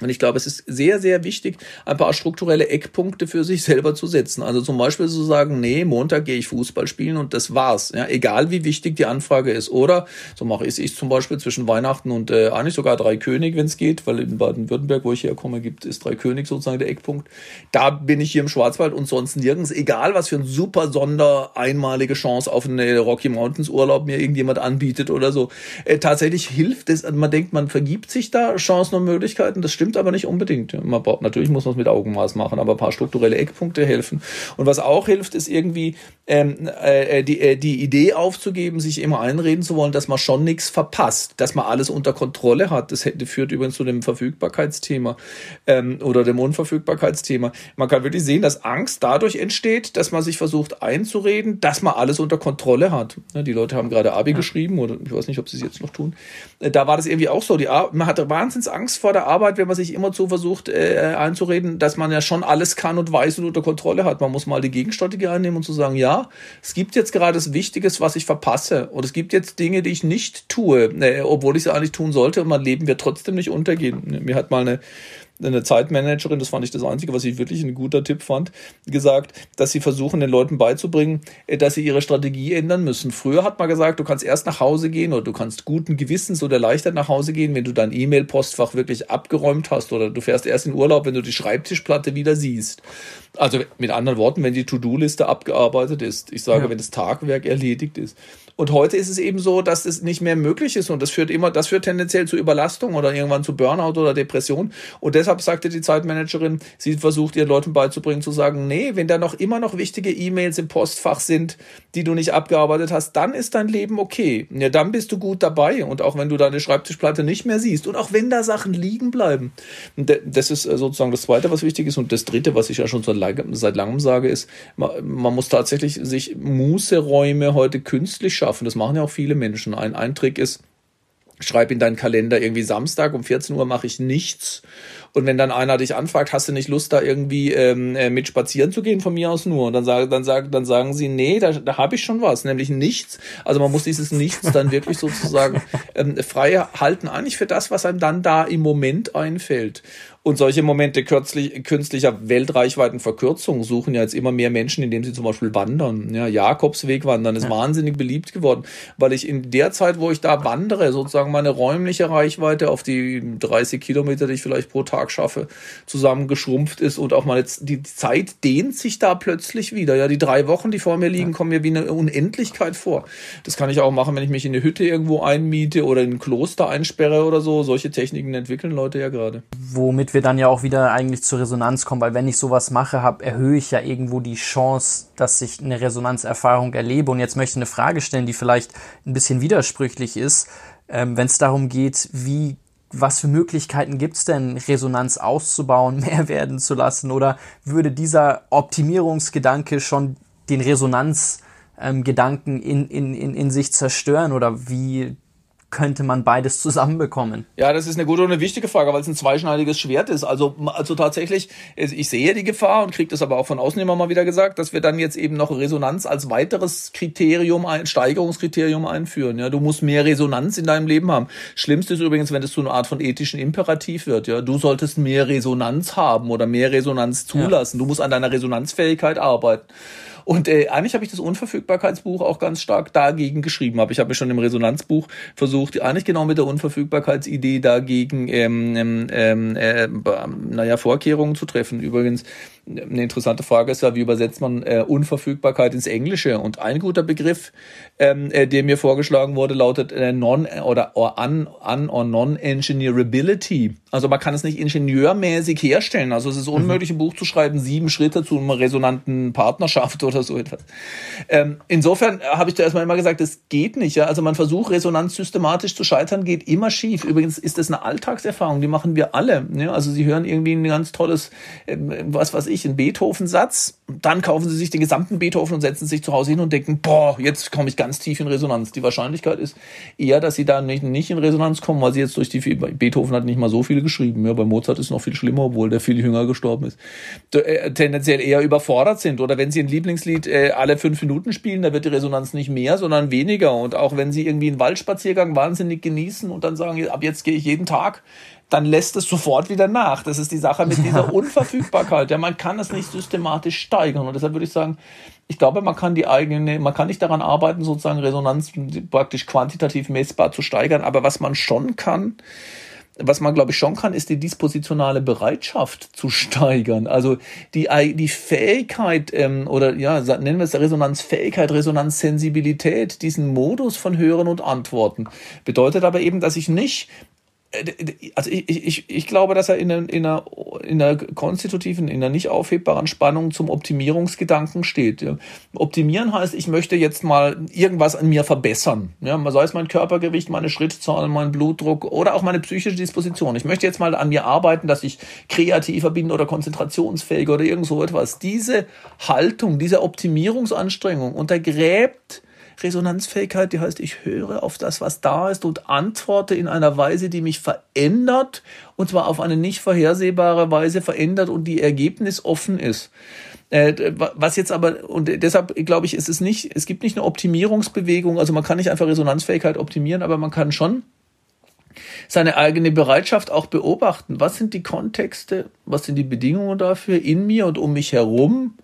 Und ich glaube, es ist sehr, sehr wichtig, ein paar strukturelle Eckpunkte für sich selber zu setzen. Also zum Beispiel zu sagen, nee, Montag gehe ich Fußball spielen und das war's. Ja, egal wie wichtig die Anfrage ist. Oder so mache ich es zum Beispiel zwischen Weihnachten und äh, eigentlich sogar drei König, wenn es geht, weil in Baden-Württemberg, wo ich herkomme, gibt es drei König sozusagen der Eckpunkt. Da bin ich hier im Schwarzwald und sonst nirgends. Egal, was für ein super Sonder einmalige Chance auf eine Rocky Mountains Urlaub mir irgendjemand anbietet oder so. Äh, tatsächlich hilft es. Man denkt, man vergibt sich da Chancen und Möglichkeiten. Das stimmt aber nicht unbedingt. Man braucht, natürlich muss man es mit Augenmaß machen, aber ein paar strukturelle Eckpunkte helfen. Und was auch hilft, ist irgendwie ähm, äh, die, äh, die Idee aufzugeben, sich immer einreden zu wollen, dass man schon nichts verpasst, dass man alles unter Kontrolle hat. Das hätte, führt übrigens zu dem Verfügbarkeitsthema ähm, oder dem Unverfügbarkeitsthema. Man kann wirklich sehen, dass Angst dadurch entsteht, dass man sich versucht einzureden, dass man alles unter Kontrolle hat. Ja, die Leute haben gerade Abi ja. geschrieben oder ich weiß nicht, ob sie es jetzt noch tun. Äh, da war das irgendwie auch so. Die Ar man hatte wahnsinns Angst vor der Arbeit, wenn man sich immer so versucht äh, einzureden, dass man ja schon alles kann und weiß und unter Kontrolle hat. Man muss mal die Gegenstrategie einnehmen und zu sagen, ja, es gibt jetzt gerade das Wichtiges, was ich verpasse. Und es gibt jetzt Dinge, die ich nicht tue, äh, obwohl ich sie eigentlich tun sollte und mein Leben wird trotzdem nicht untergehen. Mir hat mal eine eine Zeitmanagerin, das fand ich das Einzige, was ich wirklich ein guter Tipp fand, gesagt, dass sie versuchen, den Leuten beizubringen, äh, dass sie ihre Strategie ändern müssen. Früher hat man gesagt, du kannst erst nach Hause gehen oder du kannst guten Gewissens oder erleichtert nach Hause gehen, wenn du dein E-Mail-Postfach wirklich abgeräumt hast oder du fährst erst in Urlaub, wenn du die Schreibtischplatte wieder siehst. Also mit anderen Worten, wenn die To-Do-Liste abgearbeitet ist. Ich sage, ja. wenn das Tagwerk erledigt ist. Und heute ist es eben so, dass es nicht mehr möglich ist und das führt immer, das führt tendenziell zu Überlastung oder irgendwann zu Burnout oder Depression. Und deshalb sagte die Zeitmanagerin, sie versucht ihren Leuten beizubringen zu sagen, nee, wenn da noch immer noch wichtige E-Mails im Postfach sind, die du nicht abgearbeitet hast, dann ist dein Leben okay. Ja, dann bist du gut dabei. Und auch wenn du deine Schreibtischplatte nicht mehr siehst und auch wenn da Sachen liegen bleiben. Das ist äh, sozusagen das Zweite, was wichtig ist. Und das Dritte, was ich ja schon seit langem sage, ist, man muss tatsächlich sich Mußeräume heute künstlich schaffen. Das machen ja auch viele Menschen. Ein, ein Trick ist, schreib in deinen Kalender irgendwie Samstag um 14 Uhr mache ich nichts. Und wenn dann einer dich anfragt, hast du nicht Lust, da irgendwie ähm, äh, mit spazieren zu gehen, von mir aus nur? Und dann, sag, dann, sag, dann sagen sie, nee, da, da habe ich schon was, nämlich nichts. Also man muss dieses Nichts dann wirklich sozusagen ähm, frei halten, eigentlich für das, was einem dann da im Moment einfällt. Und solche Momente kürzlich, künstlicher Weltreichweitenverkürzung suchen ja jetzt immer mehr Menschen, indem sie zum Beispiel wandern. Ja, Jakobsweg wandern ist ja. wahnsinnig beliebt geworden, weil ich in der Zeit, wo ich da wandere, sozusagen meine räumliche Reichweite auf die 30 Kilometer, die ich vielleicht pro Tag schaffe, zusammengeschrumpft ist und auch mal jetzt die Zeit dehnt sich da plötzlich wieder. Ja, die drei Wochen, die vor mir liegen, kommen mir wie eine Unendlichkeit vor. Das kann ich auch machen, wenn ich mich in eine Hütte irgendwo einmiete oder in ein Kloster einsperre oder so. Solche Techniken entwickeln Leute ja gerade. Womit wir wir dann ja auch wieder eigentlich zur Resonanz kommen, weil wenn ich sowas mache, hab, erhöhe ich ja irgendwo die Chance, dass ich eine Resonanzerfahrung erlebe. Und jetzt möchte ich eine Frage stellen, die vielleicht ein bisschen widersprüchlich ist, ähm, wenn es darum geht, wie was für Möglichkeiten gibt es denn, Resonanz auszubauen, mehr werden zu lassen? Oder würde dieser Optimierungsgedanke schon den Resonanzgedanken ähm, in, in, in, in sich zerstören? Oder wie könnte man beides zusammenbekommen? Ja, das ist eine gute und eine wichtige Frage, weil es ein zweischneidiges Schwert ist. Also, also tatsächlich, ich sehe die Gefahr und kriege das aber auch von außen immer mal wieder gesagt, dass wir dann jetzt eben noch Resonanz als weiteres Kriterium, ein Steigerungskriterium einführen. Ja, du musst mehr Resonanz in deinem Leben haben. Schlimmste ist übrigens, wenn es zu einer Art von ethischen Imperativ wird. Ja, du solltest mehr Resonanz haben oder mehr Resonanz zulassen. Ja. Du musst an deiner Resonanzfähigkeit arbeiten. Und äh, eigentlich habe ich das Unverfügbarkeitsbuch auch ganz stark dagegen geschrieben. Aber ich habe schon im Resonanzbuch versucht, eigentlich genau mit der Unverfügbarkeitsidee dagegen ähm, ähm, ähm äh, naja, Vorkehrungen zu treffen. Übrigens, eine interessante Frage ist ja, wie übersetzt man äh, Unverfügbarkeit ins Englische? Und ein guter Begriff, ähm, äh, der mir vorgeschlagen wurde, lautet äh, non oder or un, un or non-engineerability. Also man kann es nicht ingenieurmäßig herstellen. Also es ist unmöglich, mhm. ein Buch zu schreiben, sieben Schritte zu einer resonanten Partnerschaft oder so etwas. Ähm, insofern habe ich da erstmal immer gesagt, das geht nicht. Ja? Also man versucht, Resonanz systematisch zu scheitern, geht immer schief. Übrigens ist das eine Alltagserfahrung, die machen wir alle. Ja? Also sie hören irgendwie ein ganz tolles, äh, was weiß ich, einen Beethoven-Satz, dann kaufen sie sich den gesamten Beethoven und setzen sich zu Hause hin und denken, boah, jetzt komme ich ganz tief in Resonanz. Die Wahrscheinlichkeit ist eher, dass sie da nicht, nicht in Resonanz kommen, weil sie jetzt durch die, Beethoven hat nicht mal so viel geschrieben. Ja, bei Mozart ist es noch viel schlimmer, obwohl der viel jünger gestorben ist. Äh, tendenziell eher überfordert sind. Oder wenn sie ein Lieblingslied äh, alle fünf Minuten spielen, da wird die Resonanz nicht mehr, sondern weniger. Und auch wenn sie irgendwie einen Waldspaziergang wahnsinnig genießen und dann sagen, ab jetzt gehe ich jeden Tag dann lässt es sofort wieder nach. Das ist die Sache mit dieser Unverfügbarkeit. Ja, man kann es nicht systematisch steigern. Und deshalb würde ich sagen, ich glaube, man kann die eigene, man kann nicht daran arbeiten, sozusagen Resonanz praktisch quantitativ messbar zu steigern. Aber was man schon kann, was man glaube ich schon kann, ist die dispositionale Bereitschaft zu steigern. Also die, die Fähigkeit ähm, oder ja, nennen wir es Resonanzfähigkeit, Resonanzsensibilität, diesen Modus von Hören und Antworten. Bedeutet aber eben, dass ich nicht also ich, ich, ich glaube, dass er in einer, in, einer, in einer konstitutiven, in einer nicht aufhebbaren Spannung zum Optimierungsgedanken steht. Optimieren heißt, ich möchte jetzt mal irgendwas an mir verbessern. Ja, sei es mein Körpergewicht, meine Schrittzahl, mein Blutdruck oder auch meine psychische Disposition. Ich möchte jetzt mal an mir arbeiten, dass ich kreativer bin oder konzentrationsfähiger oder irgend so etwas. Diese Haltung, diese Optimierungsanstrengung untergräbt Resonanzfähigkeit, die heißt, ich höre auf das, was da ist und antworte in einer Weise, die mich verändert und zwar auf eine nicht vorhersehbare Weise verändert und die Ergebnis offen ist. Äh, was jetzt aber, und deshalb glaube ich, ist es nicht, es gibt nicht eine Optimierungsbewegung, also man kann nicht einfach Resonanzfähigkeit optimieren, aber man kann schon seine eigene Bereitschaft auch beobachten. Was sind die Kontexte, was sind die Bedingungen dafür in mir und um mich herum?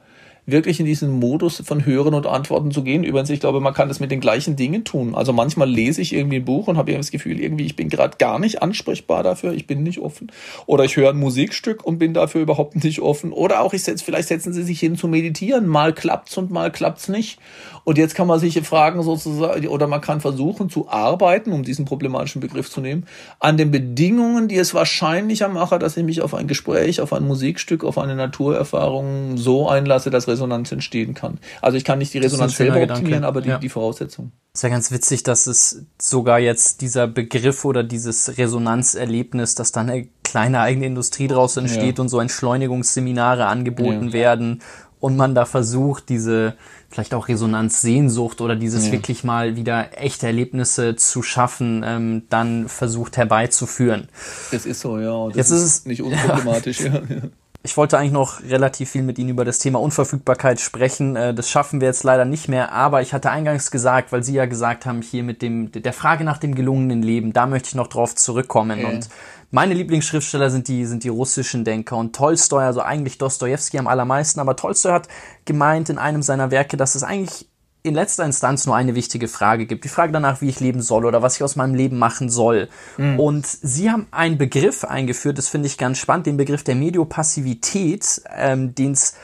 Wirklich in diesen Modus von Hören und Antworten zu gehen. Übrigens, ich glaube, man kann das mit den gleichen Dingen tun. Also manchmal lese ich irgendwie ein Buch und habe das Gefühl, irgendwie, ich bin gerade gar nicht ansprechbar dafür, ich bin nicht offen. Oder ich höre ein Musikstück und bin dafür überhaupt nicht offen. Oder auch, ich setz, vielleicht setzen sie sich hin zu meditieren. Mal klappt's und mal klappt's nicht. Und jetzt kann man sich fragen sozusagen, oder man kann versuchen zu arbeiten, um diesen problematischen Begriff zu nehmen, an den Bedingungen, die es wahrscheinlicher machen, dass ich mich auf ein Gespräch, auf ein Musikstück, auf eine Naturerfahrung so einlasse, dass Resonanz entstehen kann. Also ich kann nicht die Resonanz selber Gedanke. optimieren, aber die, ja. die Voraussetzung. ist ja ganz witzig, dass es sogar jetzt dieser Begriff oder dieses Resonanzerlebnis, dass da eine kleine eigene Industrie draus entsteht ja. und so Entschleunigungsseminare angeboten ja. werden und man da versucht, diese vielleicht auch Resonanzsehnsucht oder dieses ja. wirklich mal wieder echte Erlebnisse zu schaffen, ähm, dann versucht herbeizuführen. Es ist so, ja. Das Jetzt ist es nicht unproblematisch, ja. ja. Ich wollte eigentlich noch relativ viel mit Ihnen über das Thema Unverfügbarkeit sprechen. Äh, das schaffen wir jetzt leider nicht mehr, aber ich hatte eingangs gesagt, weil Sie ja gesagt haben, hier mit dem, der Frage nach dem gelungenen Leben, da möchte ich noch drauf zurückkommen. Ja. Und meine Lieblingsschriftsteller sind die, sind die russischen Denker und Tolstoi, also eigentlich Dostoevsky am allermeisten, aber Tolstoi hat gemeint in einem seiner Werke, dass es eigentlich in letzter Instanz nur eine wichtige Frage gibt. Die Frage danach, wie ich leben soll oder was ich aus meinem Leben machen soll. Mhm. Und sie haben einen Begriff eingeführt, das finde ich ganz spannend, den Begriff der Mediopassivität, ähm, den es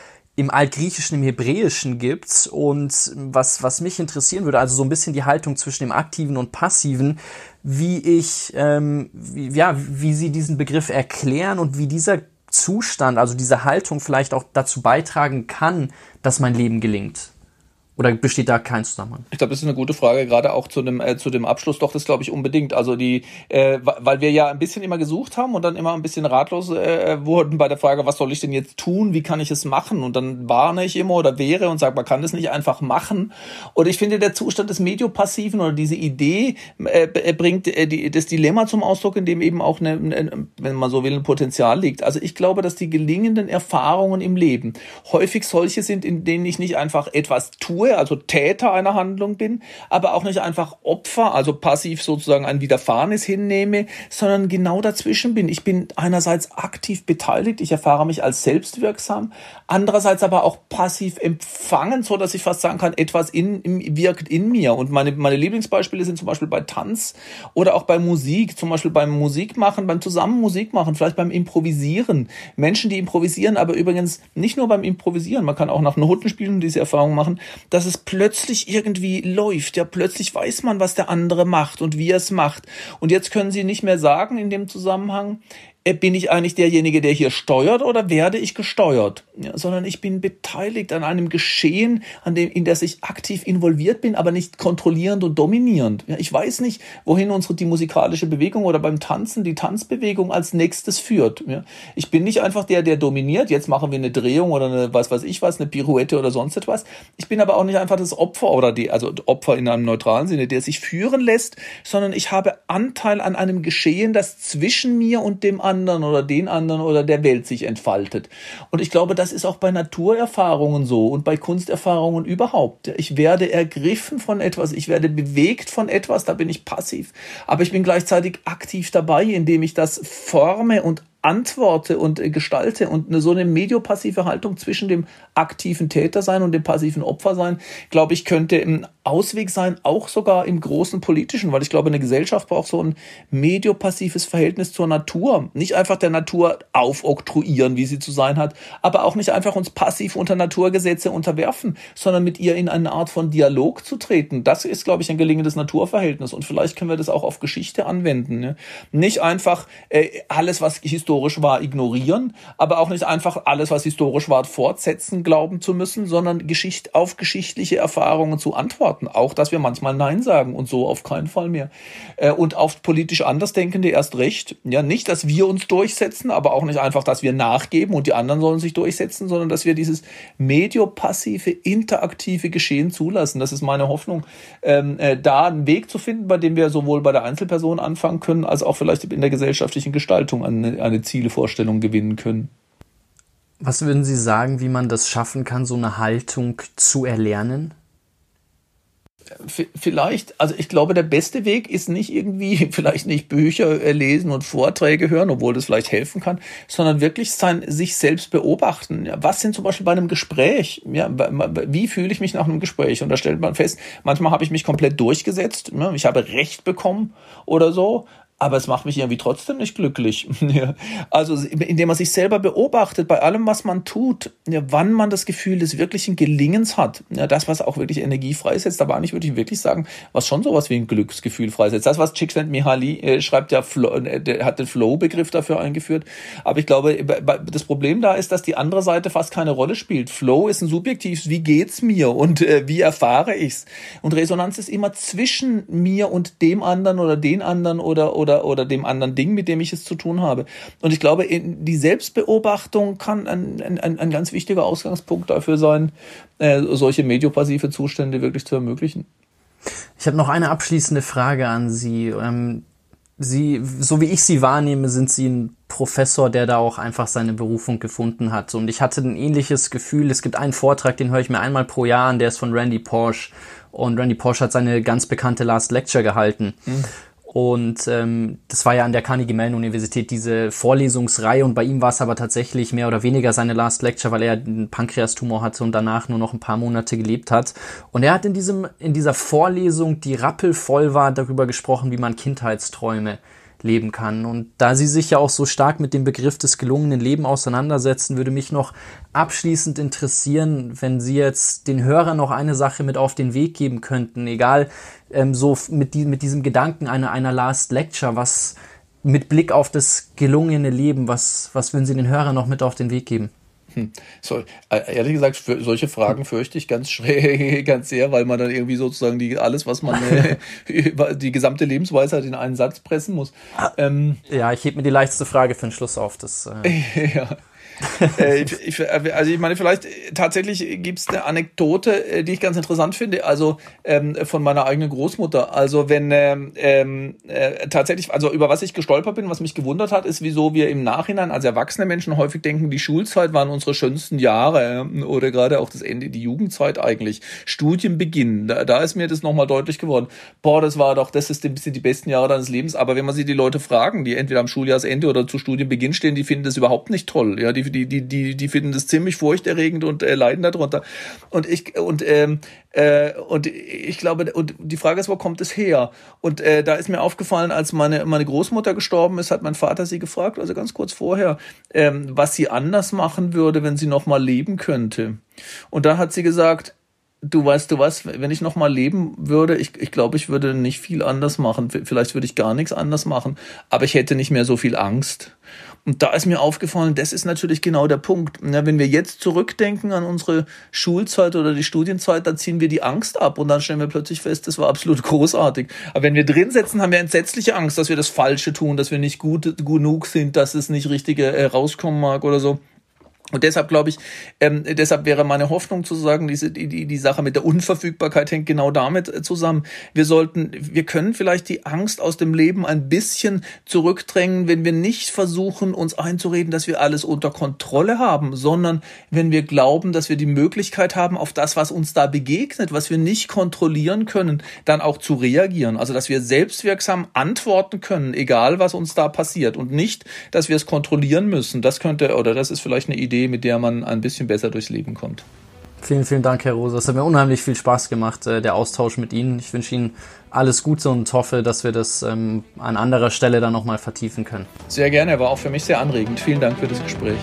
im Altgriechischen, im Hebräischen gibt. Und was, was mich interessieren würde, also so ein bisschen die Haltung zwischen dem Aktiven und Passiven, wie ich, ähm, wie, ja, wie Sie diesen Begriff erklären und wie dieser Zustand, also diese Haltung vielleicht auch dazu beitragen kann, dass mein Leben gelingt. Oder besteht da kein Zusammenhang? Ich glaube, das ist eine gute Frage, gerade auch zu dem, äh, zu dem Abschluss. Doch, das glaube ich unbedingt. Also die, äh, weil wir ja ein bisschen immer gesucht haben und dann immer ein bisschen ratlos äh, wurden bei der Frage, was soll ich denn jetzt tun? Wie kann ich es machen? Und dann warne ich immer oder wäre und sage, man kann das nicht einfach machen. Und ich finde, der Zustand des Mediopassiven oder diese Idee äh, äh, bringt äh, die, das Dilemma zum Ausdruck, in dem eben auch, eine, eine, wenn man so will, ein Potenzial liegt. Also ich glaube, dass die gelingenden Erfahrungen im Leben häufig solche sind, in denen ich nicht einfach etwas tue, also Täter einer Handlung bin, aber auch nicht einfach Opfer, also passiv sozusagen ein Widerfahrenes hinnehme, sondern genau dazwischen bin. Ich bin einerseits aktiv beteiligt, ich erfahre mich als selbstwirksam, andererseits aber auch passiv empfangen, so dass ich fast sagen kann, etwas in, in, wirkt in mir. Und meine, meine Lieblingsbeispiele sind zum Beispiel bei Tanz oder auch bei Musik, zum Beispiel beim Musikmachen, beim zusammen Musikmachen, vielleicht beim Improvisieren. Menschen, die improvisieren, aber übrigens nicht nur beim Improvisieren, man kann auch nach Noten spielen und diese Erfahrung machen, dass es plötzlich irgendwie läuft. Ja, plötzlich weiß man, was der andere macht und wie er es macht. Und jetzt können Sie nicht mehr sagen in dem Zusammenhang, bin ich eigentlich derjenige, der hier steuert oder werde ich gesteuert? Ja, sondern ich bin beteiligt an einem Geschehen, an dem, in das ich aktiv involviert bin, aber nicht kontrollierend und dominierend. Ja, ich weiß nicht, wohin unsere die musikalische Bewegung oder beim Tanzen die Tanzbewegung als nächstes führt. Ja, ich bin nicht einfach der, der dominiert. Jetzt machen wir eine Drehung oder eine, was weiß ich was, eine Pirouette oder sonst etwas. Ich bin aber auch nicht einfach das Opfer oder die, also Opfer in einem neutralen Sinne, der sich führen lässt, sondern ich habe Anteil an einem Geschehen, das zwischen mir und dem anderen oder den anderen oder der Welt sich entfaltet. Und ich glaube, das ist auch bei Naturerfahrungen so und bei Kunsterfahrungen überhaupt. Ich werde ergriffen von etwas, ich werde bewegt von etwas, da bin ich passiv. Aber ich bin gleichzeitig aktiv dabei, indem ich das forme und antworte und äh, gestalte und eine, so eine mediopassive Haltung zwischen dem aktiven Täter sein und dem passiven Opfer sein, glaube ich, könnte ein Ausweg sein, auch sogar im großen politischen, weil ich glaube, eine Gesellschaft braucht so ein mediopassives Verhältnis zur Natur. Nicht einfach der Natur aufoktroyieren, wie sie zu sein hat, aber auch nicht einfach uns passiv unter Naturgesetze unterwerfen, sondern mit ihr in eine Art von Dialog zu treten. Das ist, glaube ich, ein gelingendes Naturverhältnis und vielleicht können wir das auch auf Geschichte anwenden. Ne? Nicht einfach äh, alles, was historisch war, ignorieren, aber auch nicht einfach alles, was historisch war, fortsetzen glauben zu müssen, sondern Geschicht auf geschichtliche Erfahrungen zu antworten. Auch, dass wir manchmal Nein sagen und so auf keinen Fall mehr. Äh, und auf politisch Andersdenkende erst recht. Ja, nicht, dass wir uns durchsetzen, aber auch nicht einfach, dass wir nachgeben und die anderen sollen sich durchsetzen, sondern dass wir dieses mediopassive, interaktive Geschehen zulassen. Das ist meine Hoffnung, ähm, äh, da einen Weg zu finden, bei dem wir sowohl bei der Einzelperson anfangen können, als auch vielleicht in der gesellschaftlichen Gestaltung eine, eine Zielevorstellung gewinnen können. Was würden Sie sagen, wie man das schaffen kann, so eine Haltung zu erlernen? vielleicht, also ich glaube, der beste Weg ist nicht irgendwie, vielleicht nicht Bücher lesen und Vorträge hören, obwohl das vielleicht helfen kann, sondern wirklich sein, sich selbst beobachten. Ja, was sind zum Beispiel bei einem Gespräch? Ja, wie fühle ich mich nach einem Gespräch? Und da stellt man fest, manchmal habe ich mich komplett durchgesetzt, ne, ich habe Recht bekommen oder so aber es macht mich irgendwie trotzdem nicht glücklich. also indem man sich selber beobachtet bei allem, was man tut, wann man das Gefühl des wirklichen Gelingens hat, das, was auch wirklich Energie freisetzt, aber eigentlich würde ich wirklich sagen, was schon sowas wie ein Glücksgefühl freisetzt. Das, was Csikszentmihalyi äh, schreibt, ja, Flow, äh, der hat den Flow-Begriff dafür eingeführt, aber ich glaube, das Problem da ist, dass die andere Seite fast keine Rolle spielt. Flow ist ein subjektives, wie geht's mir und äh, wie erfahre ich's? Und Resonanz ist immer zwischen mir und dem anderen oder den anderen oder, oder oder, oder dem anderen Ding, mit dem ich es zu tun habe. Und ich glaube, die Selbstbeobachtung kann ein, ein, ein ganz wichtiger Ausgangspunkt dafür sein, äh, solche mediopassive Zustände wirklich zu ermöglichen. Ich habe noch eine abschließende Frage an Sie. Ähm, Sie, so wie ich Sie wahrnehme, sind Sie ein Professor, der da auch einfach seine Berufung gefunden hat. Und ich hatte ein ähnliches Gefühl. Es gibt einen Vortrag, den höre ich mir einmal pro Jahr an, der ist von Randy Porsche. Und Randy Porsche hat seine ganz bekannte Last Lecture gehalten. Mhm. Und ähm, das war ja an der Carnegie Mellon Universität diese Vorlesungsreihe und bei ihm war es aber tatsächlich mehr oder weniger seine Last Lecture, weil er einen Pankreastumor hatte und danach nur noch ein paar Monate gelebt hat. Und er hat in diesem in dieser Vorlesung, die rappelvoll war, darüber gesprochen, wie man Kindheitsträume leben kann. Und da Sie sich ja auch so stark mit dem Begriff des gelungenen Lebens auseinandersetzen, würde mich noch abschließend interessieren, wenn Sie jetzt den Hörern noch eine Sache mit auf den Weg geben könnten, egal ähm, so mit, die, mit diesem Gedanken einer, einer Last Lecture, was mit Blick auf das gelungene Leben, was, was würden Sie den Hörern noch mit auf den Weg geben? Hm. So, äh, ehrlich gesagt, für solche Fragen fürchte ich ganz schräg, ganz sehr, weil man dann irgendwie sozusagen die, alles, was man, äh, die gesamte Lebensweisheit in einen Satz pressen muss. Ähm, ja, ich hebe mir die leichteste Frage für den Schluss auf. Das, äh ja. Äh, ich, also ich meine, vielleicht äh, tatsächlich gibt es eine Anekdote, äh, die ich ganz interessant finde, also ähm, von meiner eigenen Großmutter. Also wenn ähm, ähm, äh, tatsächlich, also über was ich gestolpert bin, was mich gewundert hat, ist, wieso wir im Nachhinein als erwachsene Menschen häufig denken, die Schulzeit waren unsere schönsten Jahre oder gerade auch das Ende, die Jugendzeit eigentlich. Studienbeginn, da, da ist mir das nochmal deutlich geworden. Boah, das war doch, das ist ein bisschen die besten Jahre deines Lebens. Aber wenn man sie die Leute fragen, die entweder am Schuljahresende oder zu Studienbeginn stehen, die finden das überhaupt nicht toll. Ja, die die, die, die, die finden das ziemlich furchterregend und äh, leiden darunter. Und ich, und, ähm, äh, und ich glaube, und die Frage ist, wo kommt es her? Und äh, da ist mir aufgefallen, als meine, meine Großmutter gestorben ist, hat mein Vater sie gefragt, also ganz kurz vorher, ähm, was sie anders machen würde, wenn sie noch mal leben könnte. Und da hat sie gesagt, du weißt du was, wenn ich noch mal leben würde, ich, ich glaube, ich würde nicht viel anders machen. Vielleicht würde ich gar nichts anders machen, aber ich hätte nicht mehr so viel Angst. Und da ist mir aufgefallen, das ist natürlich genau der Punkt. Ja, wenn wir jetzt zurückdenken an unsere Schulzeit oder die Studienzeit, dann ziehen wir die Angst ab und dann stellen wir plötzlich fest, das war absolut großartig. Aber wenn wir drin sitzen, haben wir entsetzliche Angst, dass wir das Falsche tun, dass wir nicht gut genug sind, dass es nicht richtig äh, rauskommen mag oder so. Und deshalb glaube ich, ähm, deshalb wäre meine Hoffnung zu sagen, diese, die, die, die Sache mit der Unverfügbarkeit hängt genau damit äh, zusammen. Wir sollten, wir können vielleicht die Angst aus dem Leben ein bisschen zurückdrängen, wenn wir nicht versuchen, uns einzureden, dass wir alles unter Kontrolle haben, sondern wenn wir glauben, dass wir die Möglichkeit haben, auf das, was uns da begegnet, was wir nicht kontrollieren können, dann auch zu reagieren. Also, dass wir selbstwirksam antworten können, egal was uns da passiert und nicht, dass wir es kontrollieren müssen. Das könnte, oder das ist vielleicht eine Idee, Idee, mit der man ein bisschen besser durchs Leben kommt. Vielen, vielen Dank, Herr Rosa. Es hat mir unheimlich viel Spaß gemacht, äh, der Austausch mit Ihnen. Ich wünsche Ihnen alles Gute und hoffe, dass wir das ähm, an anderer Stelle dann nochmal vertiefen können. Sehr gerne, war auch für mich sehr anregend. Vielen Dank für das Gespräch.